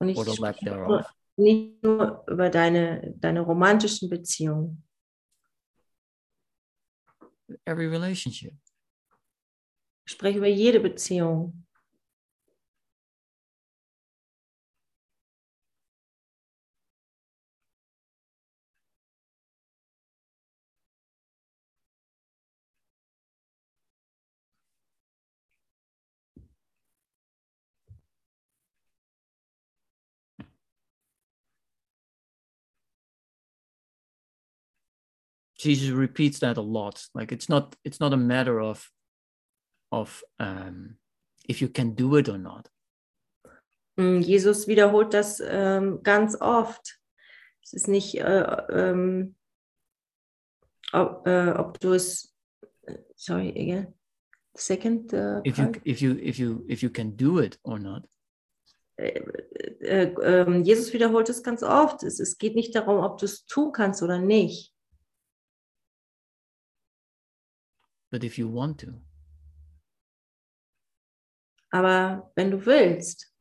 Speaker 2: Und ich
Speaker 1: or the lack
Speaker 2: spreche
Speaker 1: thereof
Speaker 2: nicht nur über deine, deine romantischen Beziehungen,
Speaker 1: every relationship
Speaker 2: ich spreche über jede Beziehung.
Speaker 1: Jesus repeats that a lot like it's not it's not a matter of of um if you can do it or not
Speaker 2: Mm, Jesus wiederholt das ähm, ganz oft. Es ist nicht, äh, ähm, ob, äh, ob du es, sorry, again, second uh,
Speaker 1: if you if you if you if you can do it or not
Speaker 2: Äh, äh, ähm, Jesus wiederholt es ganz oft. Es, es geht nicht darum, ob du es tun kannst oder nicht.
Speaker 1: But if you want to.
Speaker 2: Aber wenn du willst,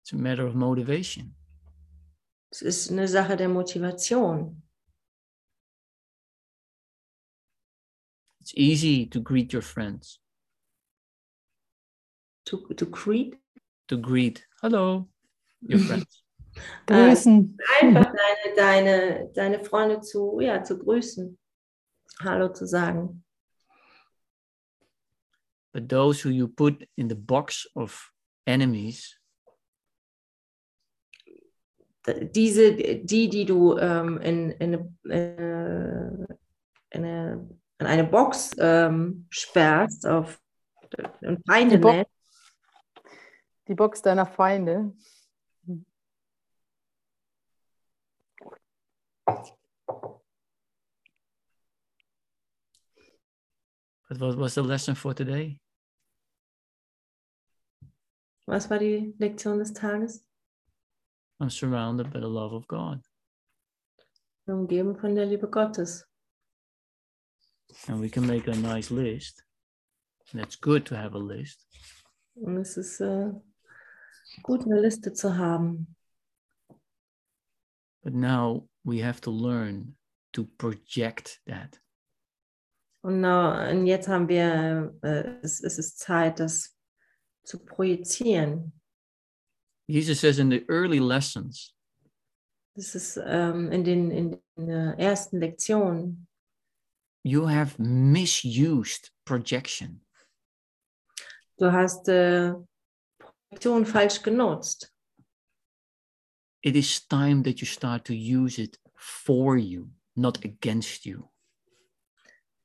Speaker 1: it's a matter of motivation.
Speaker 2: Es ist eine Sache der Motivation.
Speaker 1: it's easy to greet your friends.
Speaker 2: To, to create,
Speaker 1: to greet hello your friends. *laughs*
Speaker 3: Grüßen.
Speaker 2: einfach deine, deine, deine Freunde zu, ja, zu grüßen, Hallo zu sagen.
Speaker 1: but those who you put in the box of enemies
Speaker 2: Diese, die, die du ähm, in, in, eine, in, eine, in eine Box ähm, sperrst auf und Feinde
Speaker 3: Die Bo-
Speaker 2: nennst,
Speaker 3: Die Box deiner Feinde.
Speaker 1: But what was the lesson for today
Speaker 2: was war die Lektion des Tages?
Speaker 1: i'm surrounded by the love of god
Speaker 2: Umgeben von der Liebe Gottes.
Speaker 1: and we can make a nice list and it's good to have a list
Speaker 2: Und es ist äh, gut, eine Liste zu haben.
Speaker 1: but now we have to learn to project that
Speaker 2: Und, na, und jetzt haben wir, äh, es, es ist Zeit, das zu projizieren.
Speaker 1: jesus says in the early lessons
Speaker 2: Das ist ähm, in den, in den äh, ersten Lektionen.
Speaker 1: you have misused projection.
Speaker 2: Du hast äh, Projektion falsch genutzt.
Speaker 1: It is time that you start to use it for you, not against you.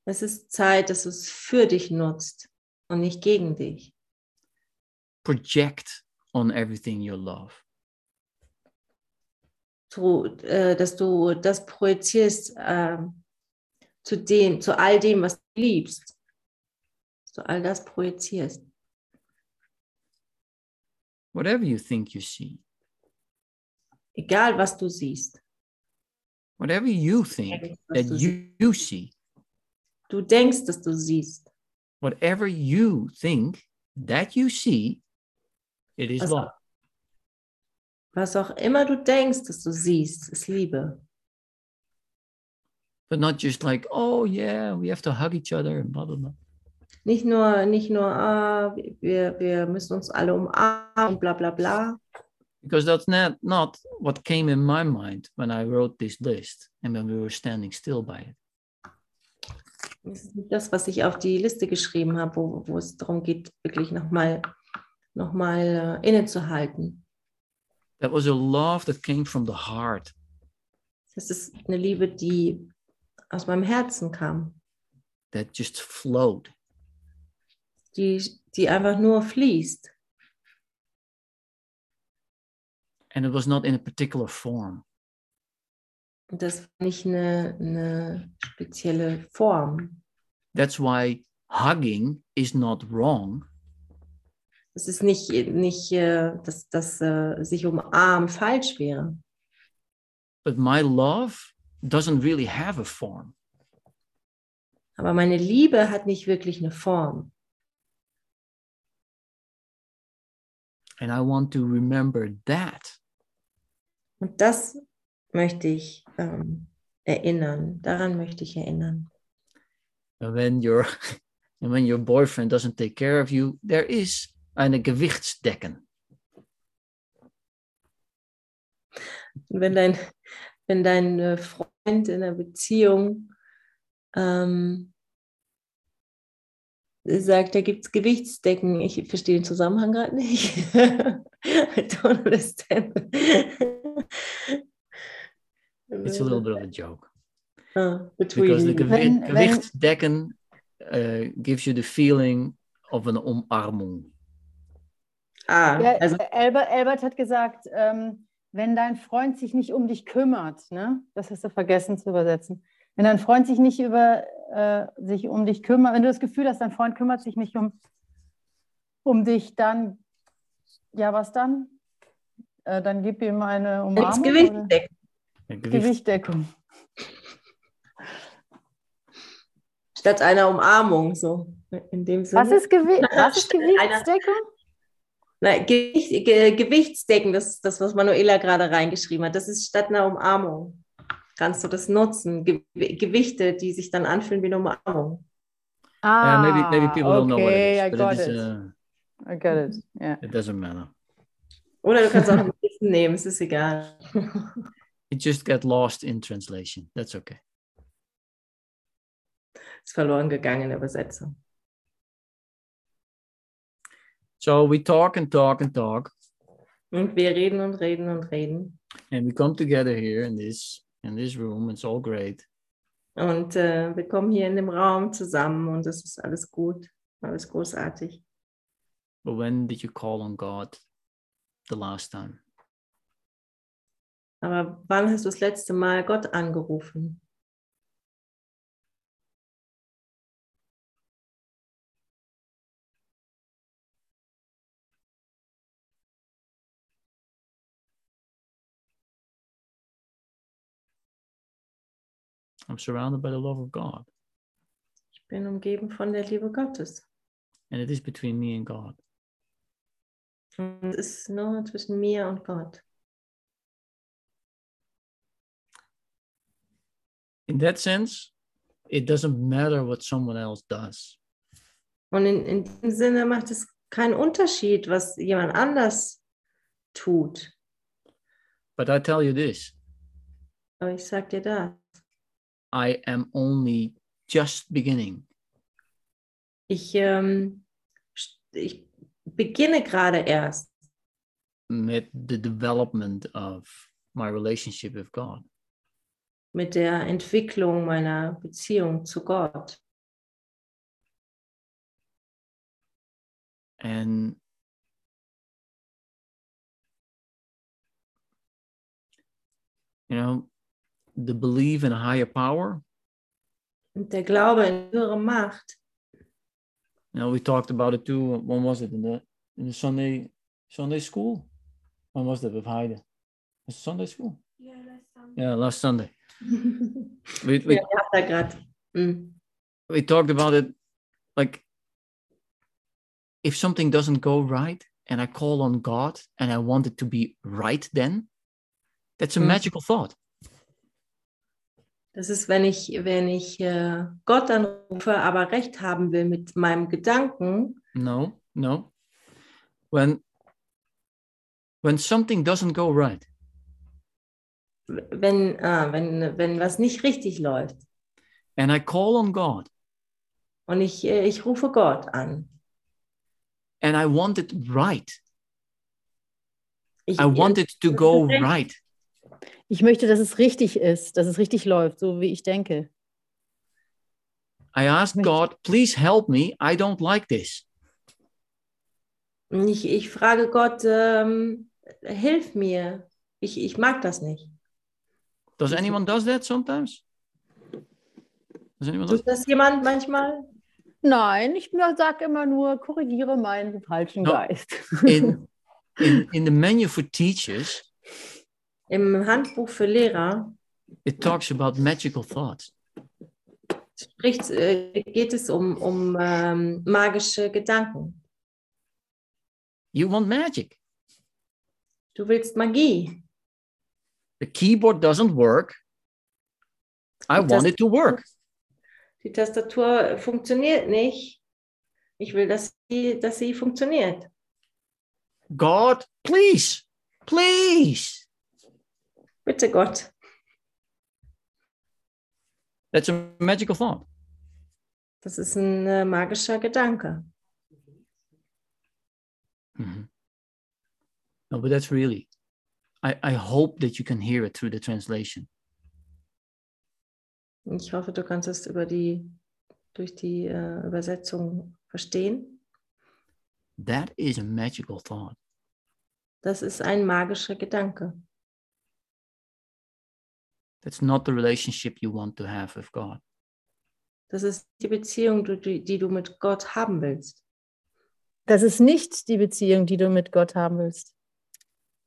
Speaker 2: Es ist Zeit, dass du es für dich nutzt und nicht gegen dich.
Speaker 1: Project on everything you love.
Speaker 2: Du, äh, dass du das projizierst ähm, zu dem, zu all dem, was du liebst. Dass du all das projizierst.
Speaker 1: Whatever you think you see,
Speaker 2: Egal, was du siehst.
Speaker 1: whatever you think that you, you see,
Speaker 2: du denkst, dass du siehst.
Speaker 1: whatever you think that you see, it is
Speaker 2: Also-
Speaker 1: love.
Speaker 2: Was auch immer du denkst, dass du siehst, ist Liebe.
Speaker 1: But not just like, oh yeah, we have to hug each other and blah blah blah.
Speaker 2: Nicht nur, nicht nur, ah, wir, wir müssen uns alle umarmen, bla bla bla.
Speaker 1: Because that's not not what came in my mind when I wrote this list and when we were standing still by it.
Speaker 2: Das ist nicht das, was ich auf die Liste geschrieben habe, wo, wo es darum geht, wirklich nochmal noch mal, äh, innezuhalten.
Speaker 1: That was a love that came from the heart.
Speaker 2: Das ist eine Liebe, die aus meinem Herzen kam,
Speaker 1: that just flowed.
Speaker 2: die, die einfach nur fließt.
Speaker 1: And it was not in a particular form.
Speaker 2: Das war nicht eine, eine spezielle Form.
Speaker 1: That's why hugging is not wrong,
Speaker 2: Es ist nicht, nicht äh, dass das äh, sich umarmen falsch wäre.
Speaker 1: but my love doesn't really have a form.
Speaker 2: Aber meine Liebe hat nicht wirklich eine Form.
Speaker 1: And I want to remember that.
Speaker 2: Und das möchte ich ähm, erinnern. Daran möchte ich erinnern.
Speaker 1: And when your and *laughs* when your boyfriend doesn't take care of you, there is eine Gewichtsdecken.
Speaker 2: Wenn dein, wenn dein äh, Freund in einer Beziehung ähm, sagt, da gibt es Gewichtsdecken, ich verstehe den Zusammenhang gerade nicht. *laughs* I don't understand.
Speaker 1: It's a little bit of a joke.
Speaker 2: Ah,
Speaker 1: Because the
Speaker 2: between.
Speaker 1: gewi-
Speaker 3: Wenn- wenn-
Speaker 1: Gewichtsdecken uh, gives you the feeling of an umarmung.
Speaker 2: Ah,
Speaker 3: Ja,
Speaker 2: also
Speaker 3: Albert, Albert hat gesagt, ähm, wenn dein Freund sich nicht um dich kümmert, ne? das hast du vergessen zu übersetzen. Wenn dein Freund sich nicht über äh, sich um dich kümmert, wenn du das Gefühl hast, dein Freund kümmert sich nicht um, um dich, dann, ja, was dann? Äh, dann gib ihm eine Umarmung. oder?
Speaker 1: Gewicht,
Speaker 3: Gewichtdeckung.
Speaker 2: Statt einer Umarmung, so in dem Sinne.
Speaker 3: Was ist, Gewi was ist Gewichtsdeckung?
Speaker 2: Na, Gewicht, Ge Gewichtsdecken, das ist das, was Manuela gerade reingeschrieben hat. Das ist statt einer Umarmung. Kannst du das nutzen? Ge Gewichte, die sich dann anfühlen wie eine Umarmung.
Speaker 1: Yeah, maybe maybe people don't know what
Speaker 3: okay,
Speaker 1: it
Speaker 3: I
Speaker 1: is, but
Speaker 3: got
Speaker 1: it is. Uh,
Speaker 3: I got it. Yeah.
Speaker 1: it doesn't matter.
Speaker 2: Oder du kannst auch ein Kissen nehmen, es ist egal.
Speaker 1: It just got lost in translation. That's okay.
Speaker 2: ist verloren gegangen in der Übersetzung.
Speaker 1: So we talk and talk and talk,
Speaker 2: Und wir reden und reden und reden.
Speaker 1: and we come together here in this in this room. It's all great.
Speaker 2: Und äh, wir kommen hier in dem Raum zusammen und es ist alles gut, alles großartig.
Speaker 1: But when did you call on God the last time?
Speaker 2: Aber wann hast du das letzte Mal Gott angerufen?
Speaker 1: I'm surrounded by the love of God,
Speaker 2: Ich bin umgeben von der Liebe Gottes.
Speaker 1: and it is between me and God.
Speaker 2: Und es ist nur zwischen mir und Gott.
Speaker 1: In that sense, it doesn't matter what someone else does.
Speaker 2: Und in, in dem Sinne macht es keinen Unterschied, was jemand anders tut.
Speaker 1: But I tell you this
Speaker 2: Aber ich sag dir das.
Speaker 1: I am only just beginning.
Speaker 2: Ich, ähm, ich beginne gerade erst
Speaker 1: with the development of my relationship with God.
Speaker 2: Mit der Entwicklung meiner Beziehung zu Gott.
Speaker 1: And you know, the belief in a higher power.
Speaker 2: Und der Glaube in höhere Macht,
Speaker 1: You know, we talked about it too. When was it in the in the Sunday Sunday school? When was that with Heide? Was it Sunday school? Yeah, last Sunday. We, we,
Speaker 2: ja, hab da gerade. Mm.
Speaker 1: we talked about it like if something doesn't go right and I call on God and I want it to be right then, that's a
Speaker 2: Mm.
Speaker 1: magical thought.
Speaker 2: Das ist, wenn ich, wenn ich äh, Gott anrufe, aber recht haben will mit meinem Gedanken,
Speaker 1: No, no. When when something doesn't go right
Speaker 2: wenn, ah, wenn, wenn was nicht richtig läuft.
Speaker 1: and I call on God
Speaker 2: Und ich, äh, ich rufe Gott an.
Speaker 1: and I want it right.
Speaker 2: Ich,
Speaker 1: I want it to go right.
Speaker 3: Ich möchte, dass es richtig ist, dass es richtig läuft, so wie ich denke.
Speaker 1: I ask. God, please help me. I don't like this.
Speaker 2: ich, ich frage Gott, ähm, hilf mir. Ich, ich mag das nicht.
Speaker 1: Does anyone does that sometimes? Does anyone do
Speaker 2: Tut das jemand manchmal?
Speaker 3: Nein, ich sage immer nur, korrigiere meinen falschen
Speaker 1: No.
Speaker 3: Geist.
Speaker 1: in, *laughs* in in the menu for teachers,
Speaker 2: Im Handbuch für Lehrer
Speaker 1: it talks about magical thoughts.
Speaker 2: spricht, äh, geht es um, um ähm, magische Gedanken.
Speaker 1: You want magic.
Speaker 2: Du willst Magie.
Speaker 1: The keyboard doesn't work. I
Speaker 2: Das-
Speaker 1: want it to work.
Speaker 2: Die Tastatur funktioniert nicht. Ich will, dass sie, dass sie funktioniert.
Speaker 1: God, please, please.
Speaker 2: Bitte Gott.
Speaker 1: That's a magical thought.
Speaker 2: Das ist ein äh, magischer Gedanke.
Speaker 1: Mhm. No, but that's really. I, I hope that you can hear it through the translation.
Speaker 2: Ich hoffe, du kannst es über die, durch die äh, Übersetzung verstehen.
Speaker 1: That is a magical thought.
Speaker 2: Das ist ein magischer Gedanke.
Speaker 1: That's not the relationship you want to have with God.
Speaker 2: Das ist die Beziehung, die, die die du mit Gott haben willst.
Speaker 3: Das ist nicht die Beziehung, die du mit Gott haben willst.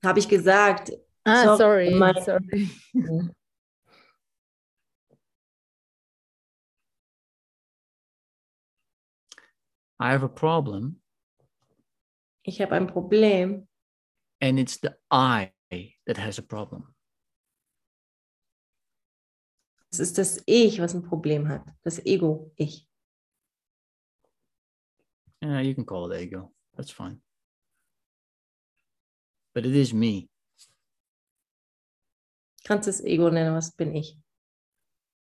Speaker 2: Habe ich gesagt.
Speaker 3: Ah,
Speaker 2: Sorry,
Speaker 3: sorry.
Speaker 2: mein-
Speaker 3: sorry.
Speaker 1: I have a problem,
Speaker 2: Ich habe ein Problem
Speaker 1: and it's the I that has a problem.
Speaker 2: Es ist das Ich, was ein Problem hat. Das Ego, ich.
Speaker 1: Yeah, you can call it ego. That's fine. But it is me.
Speaker 2: Kannst es Ego nennen, was bin ich?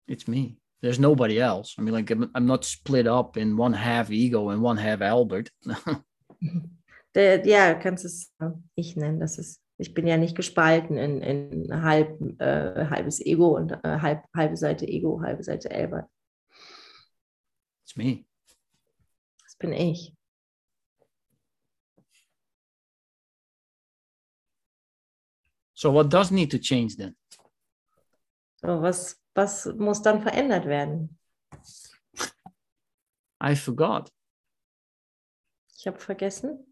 Speaker 1: It's me. There's nobody else. I mean, like, I'm, I'm not split up in one half ego and one half Albert. *laughs*
Speaker 2: Der, ja, kannst es ich nennen. Das ist, ich bin ja nicht gespalten in, in halb, äh, halbes Ego und äh, halb, halbe Seite Ego, halbe Seite Albert.
Speaker 1: it's me.
Speaker 2: Das bin ich.
Speaker 1: So, what does need to change then?
Speaker 2: So, was, was muss dann verändert werden?
Speaker 1: I forgot.
Speaker 2: Ich habe vergessen.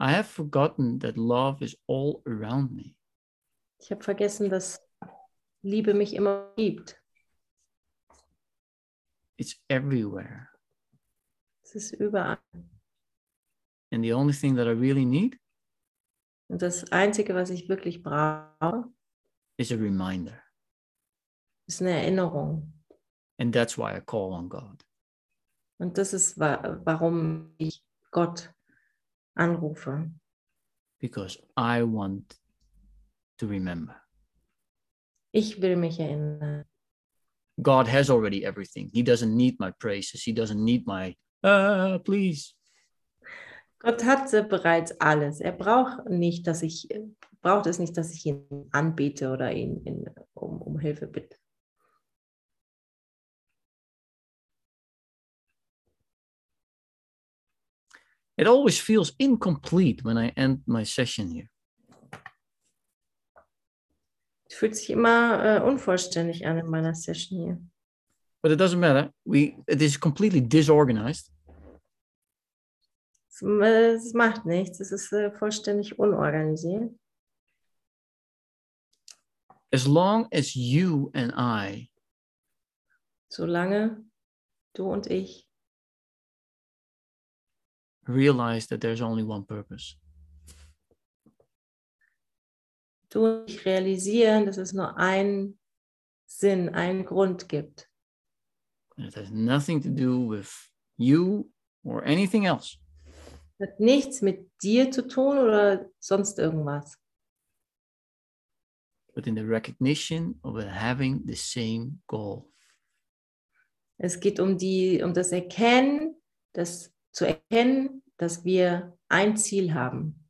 Speaker 1: I have forgotten that love is all around me.
Speaker 2: Ich habe vergessen, dass Liebe mich immer gibt.
Speaker 1: It's everywhere.
Speaker 2: Es ist überall.
Speaker 1: And the only thing that I really need
Speaker 2: Und das Einzige, was ich wirklich brauche,
Speaker 1: is a reminder.
Speaker 2: ist eine Erinnerung.
Speaker 1: And that's why I call on God.
Speaker 2: Und das ist, wa warum ich Gott anrufe.
Speaker 1: Because I want to remember.
Speaker 2: Ich will mich erinnern.
Speaker 1: God has already everything. He doesn't need my praises. He doesn't need my, uh, please.
Speaker 2: Gott hatte bereits alles. Er braucht nicht, dass ich braucht es nicht, dass ich ihn anbete oder ihn in, um, um Hilfe bitte.
Speaker 1: It always feels incomplete when I end my session here.
Speaker 2: Es fühlt sich immer äh, unvollständig an in meiner Session hier.
Speaker 1: But it doesn't matter. We it is completely disorganized.
Speaker 2: Es, äh, es macht nichts. Es ist äh, vollständig unorganisiert.
Speaker 1: As long as you and I
Speaker 2: Solange du und ich
Speaker 1: realize that there's only one purpose.
Speaker 2: du und ich realisieren, dass es nur einen Sinn, einen Grund gibt.
Speaker 1: And it has nothing to do with you or anything else.
Speaker 2: Hat nichts mit dir zu tun oder sonst irgendwas.
Speaker 1: but in the recognition of having the same goal.
Speaker 2: Es geht um die, um das Erkennen, das zu erkennen, dass wir ein Ziel haben.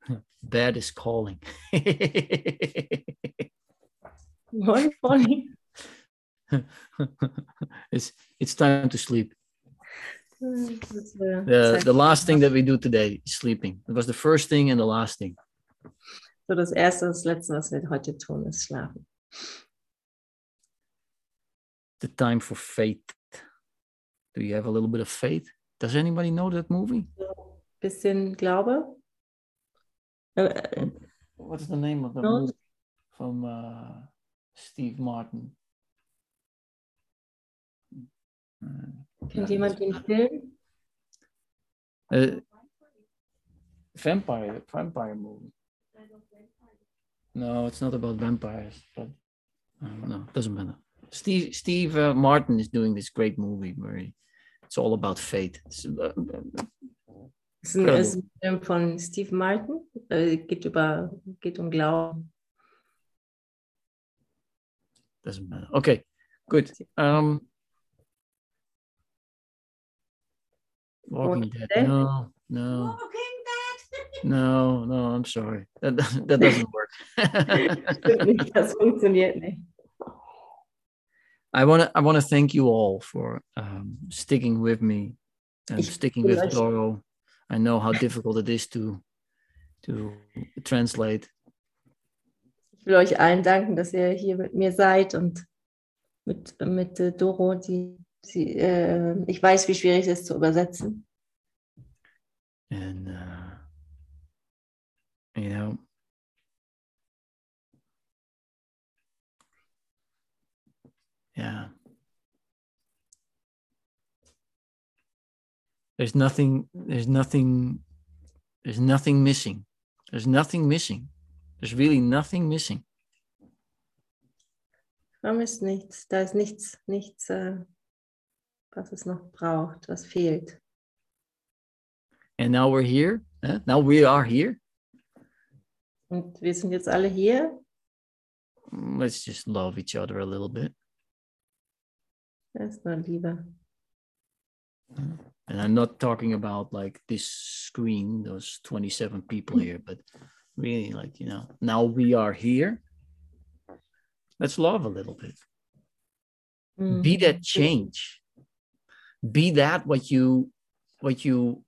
Speaker 2: *laughs*
Speaker 1: Bed is calling. *laughs*
Speaker 2: Moin, moin. *laughs*
Speaker 1: it's it's time to sleep.
Speaker 2: Äh,
Speaker 1: The the last thing that we do today is sleeping. It was the first thing and the last thing.
Speaker 2: So das erste und das letzte, was wir heute tun, ist schlafen.
Speaker 1: The time for faith. Do you have a little bit of faith? Does anybody know that movie?
Speaker 2: Bisschen Glaube. Äh, äh,
Speaker 1: What's the name of the
Speaker 2: No.
Speaker 1: movie from uh, Steve Martin?
Speaker 2: Kennt jemand den Film?
Speaker 1: Uh, vampire, vampire movie. No, it's not about vampires, but uh, no, doesn't matter. Steve Steve uh, Martin is doing this great movie where he, it's all about fate. It's, uh,
Speaker 2: Es ist ein, ist ein Film von Steve Martin. Äh, geht, über, geht um Glauben.
Speaker 1: doesn't matter. Okay, good. Um, Walking
Speaker 2: Walking
Speaker 1: Dead.
Speaker 2: Dead?
Speaker 1: No, no. *laughs* No, no, I'm sorry. That that doesn't work.
Speaker 2: Das funktioniert nicht.
Speaker 1: I want to I want to thank you all for um, sticking with me and
Speaker 2: Ich
Speaker 1: sticking with Doro. I know how difficult it is to to translate.
Speaker 2: Ich will euch allen danken, dass ihr hier mit mir seid und mit, mit äh, Doro, die, sie, äh, ich weiß, wie schwierig es ist zu übersetzen.
Speaker 1: And uh, you know, yeah. There's nothing. There's nothing. There's nothing missing. There's nothing missing. There's really nothing missing.
Speaker 2: Da ist nichts, da ist nichts, nichts, äh, was es noch braucht, was fehlt.
Speaker 1: And now we're here. Now we are here.
Speaker 2: Und wir sind jetzt alle hier.
Speaker 1: Mm, Let's just love each other a little bit.
Speaker 2: Nur Liebe.
Speaker 1: And I'm not talking about like this screen, those 27 people here, but really like, you know, now we are here. Let's love a little bit.
Speaker 2: Mhm.
Speaker 1: Be that change. Be that what you what you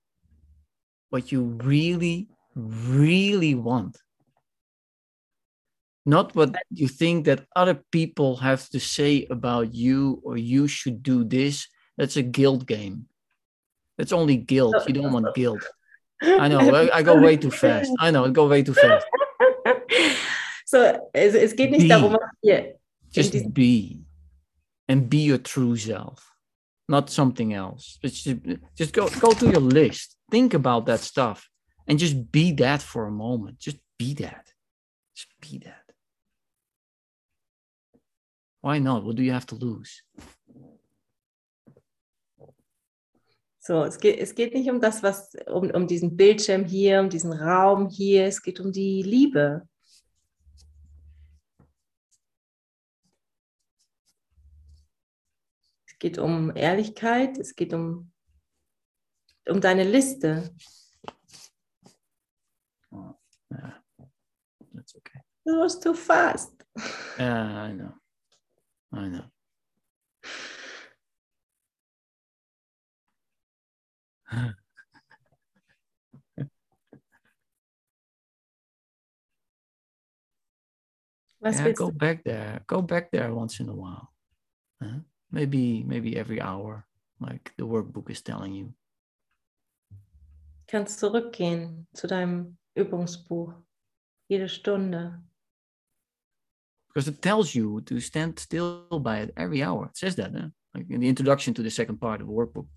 Speaker 1: what you really, really want. Not what you think that other people have to say about you or you should do this. That's a guilt game. That's only guilt. You don't want guilt. I know. I, I go way too fast. I know. I go way too fast. *laughs*
Speaker 2: So, es, es geht nicht
Speaker 1: Be.
Speaker 2: darum,
Speaker 1: Just be and be your true self, not something else. Just, just go go to your list. Think about that stuff and just be that for a moment. Just be that. Just be that. Why not? What do you have to lose?
Speaker 2: So, es geht, es geht nicht um das, was, um, um diesen Bildschirm hier, um diesen Raum hier, es geht um die Liebe. Es geht um Ehrlichkeit, es geht um, um deine Liste.
Speaker 1: Yeah, that's okay.
Speaker 2: That was too fast.
Speaker 1: Yeah, I know. I know. Yeah, go back there. Go back there once in a while. Huh? Maybe, maybe every hour, like the workbook is telling you.
Speaker 2: Kannst zurückgehen zu deinem Übungsbuch. Jede Stunde.
Speaker 1: Because it tells you to stand still by it every hour. It says that, huh? like in the introduction to the second part of the workbook.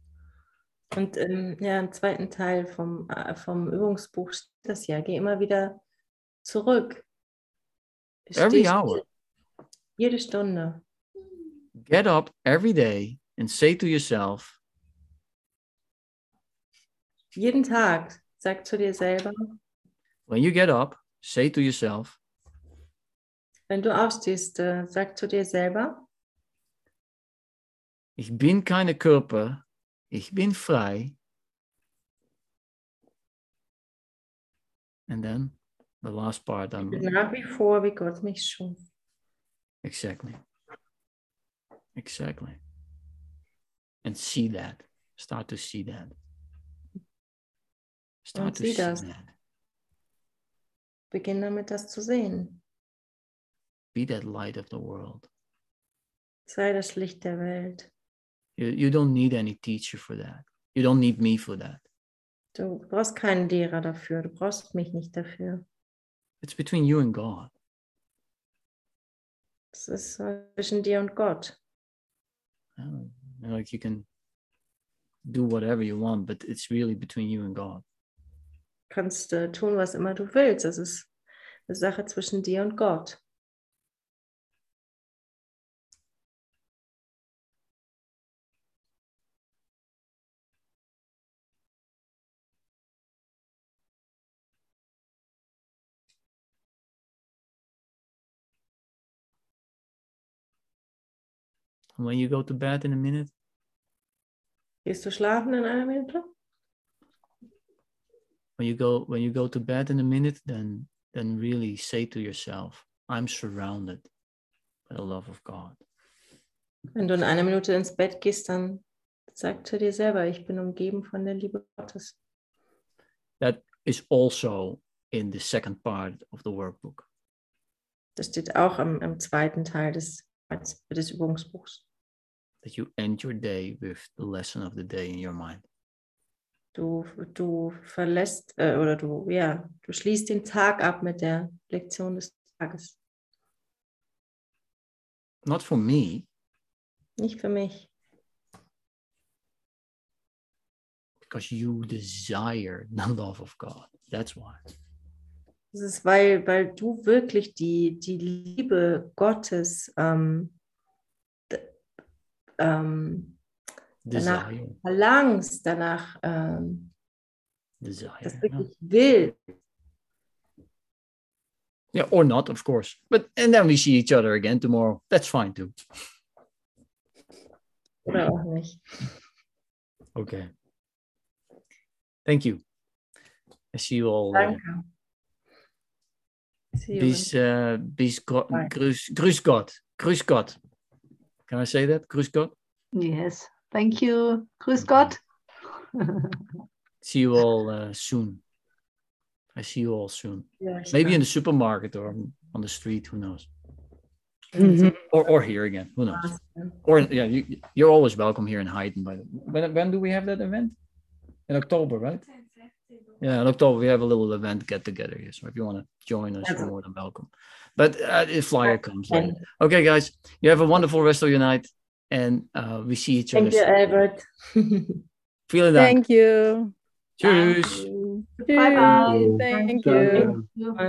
Speaker 2: Und im, ja, im zweiten Teil vom, äh, vom Übungsbuch steht das ja. Geh immer wieder zurück.
Speaker 1: Every hour.
Speaker 2: Jede Stunde.
Speaker 1: Get up every day and say to yourself,
Speaker 2: Jeden Tag. Sag zu dir selber,
Speaker 1: when you get up, say to yourself,
Speaker 2: wenn du aufstehst, äh, sag zu dir selber,
Speaker 1: ich bin keine Körper, ich bin frei. And then the last part, I'm
Speaker 2: nach wie vor, wie Gott mich schuf.
Speaker 1: exactly, exactly, and see that. Start to see that. Start
Speaker 2: Und
Speaker 1: to see
Speaker 2: das.
Speaker 1: that.
Speaker 2: Beginn damit, das zu sehen.
Speaker 1: Be that light of the world.
Speaker 2: Sei das Licht der Welt.
Speaker 1: You, you don't need any teacher for that. You don't need me for that.
Speaker 2: Du brauchst keinen Lehrer dafür. Du brauchst mich nicht dafür.
Speaker 1: It's between you and God.
Speaker 2: Es ist zwischen dir und Gott.
Speaker 1: Uh, like you can do whatever you want, but it's really between you and God.
Speaker 2: Kannst äh, tun, was immer du willst. Es ist eine Sache zwischen dir und Gott.
Speaker 1: When you go to bed in a minute,
Speaker 2: Gehst du schlafen in einer Minute?
Speaker 1: when you go when you go to bed in a minute, then then really say to yourself, I'm surrounded by the love of God.
Speaker 2: Wenn du in einer Minute ins Bett gehst, dann sag zu er dir selber, ich bin umgeben von der Liebe Gottes.
Speaker 1: That is also in the second part of the workbook.
Speaker 2: Das steht auch im, im zweiten Teil des, des Übungsbuchs.
Speaker 1: That you end your day with the lesson of the day in your mind.
Speaker 2: Du, du verlässt äh, oder du, ja, du schließt den Tag ab mit der Lektion des Tages.
Speaker 1: Not for me,
Speaker 2: Nicht für mich,
Speaker 1: because you desire the love of God. That's why.
Speaker 2: Das ist, weil, weil du wirklich die, die Liebe Gottes ähm, ähm, Danach- verlangst, danach ähm,
Speaker 1: Desire.
Speaker 2: das
Speaker 1: yeah.
Speaker 2: wirklich will.
Speaker 1: Yeah, or not, of course. But and then we see each other again tomorrow. That's fine too.
Speaker 2: Oder auch nicht.
Speaker 1: Okay. Thank you. I see you all. Uh.
Speaker 2: See you.
Speaker 1: bis, uh, bis
Speaker 2: Bye.
Speaker 1: grüß, grüß Gott. Grüß Gott. Can I say that? Grüß Gott.
Speaker 5: Yes, thank you. Grüß Gott. *laughs*
Speaker 1: See you all uh, soon. I see you all soon.
Speaker 2: Ja,
Speaker 1: Maybe in the supermarket or on the street. Who knows?
Speaker 3: Mhm.
Speaker 1: Or or here again. Who knows? Or yeah, you, you're always welcome here in Hayden. By the when when do we have that event? In October, right? Yeah, in October we have a little event get together here. So if you want to join us, you're more than welcome. But uh, if flyer comes later. Okay, guys, you have a wonderful rest of your night, and uh, we see each other. *laughs*
Speaker 2: Thank you,
Speaker 1: soon.
Speaker 2: Albert.
Speaker 1: Vielen Dank.
Speaker 3: Thank you.
Speaker 1: Cheers.
Speaker 5: Bye bye.
Speaker 3: Thank you.
Speaker 5: you.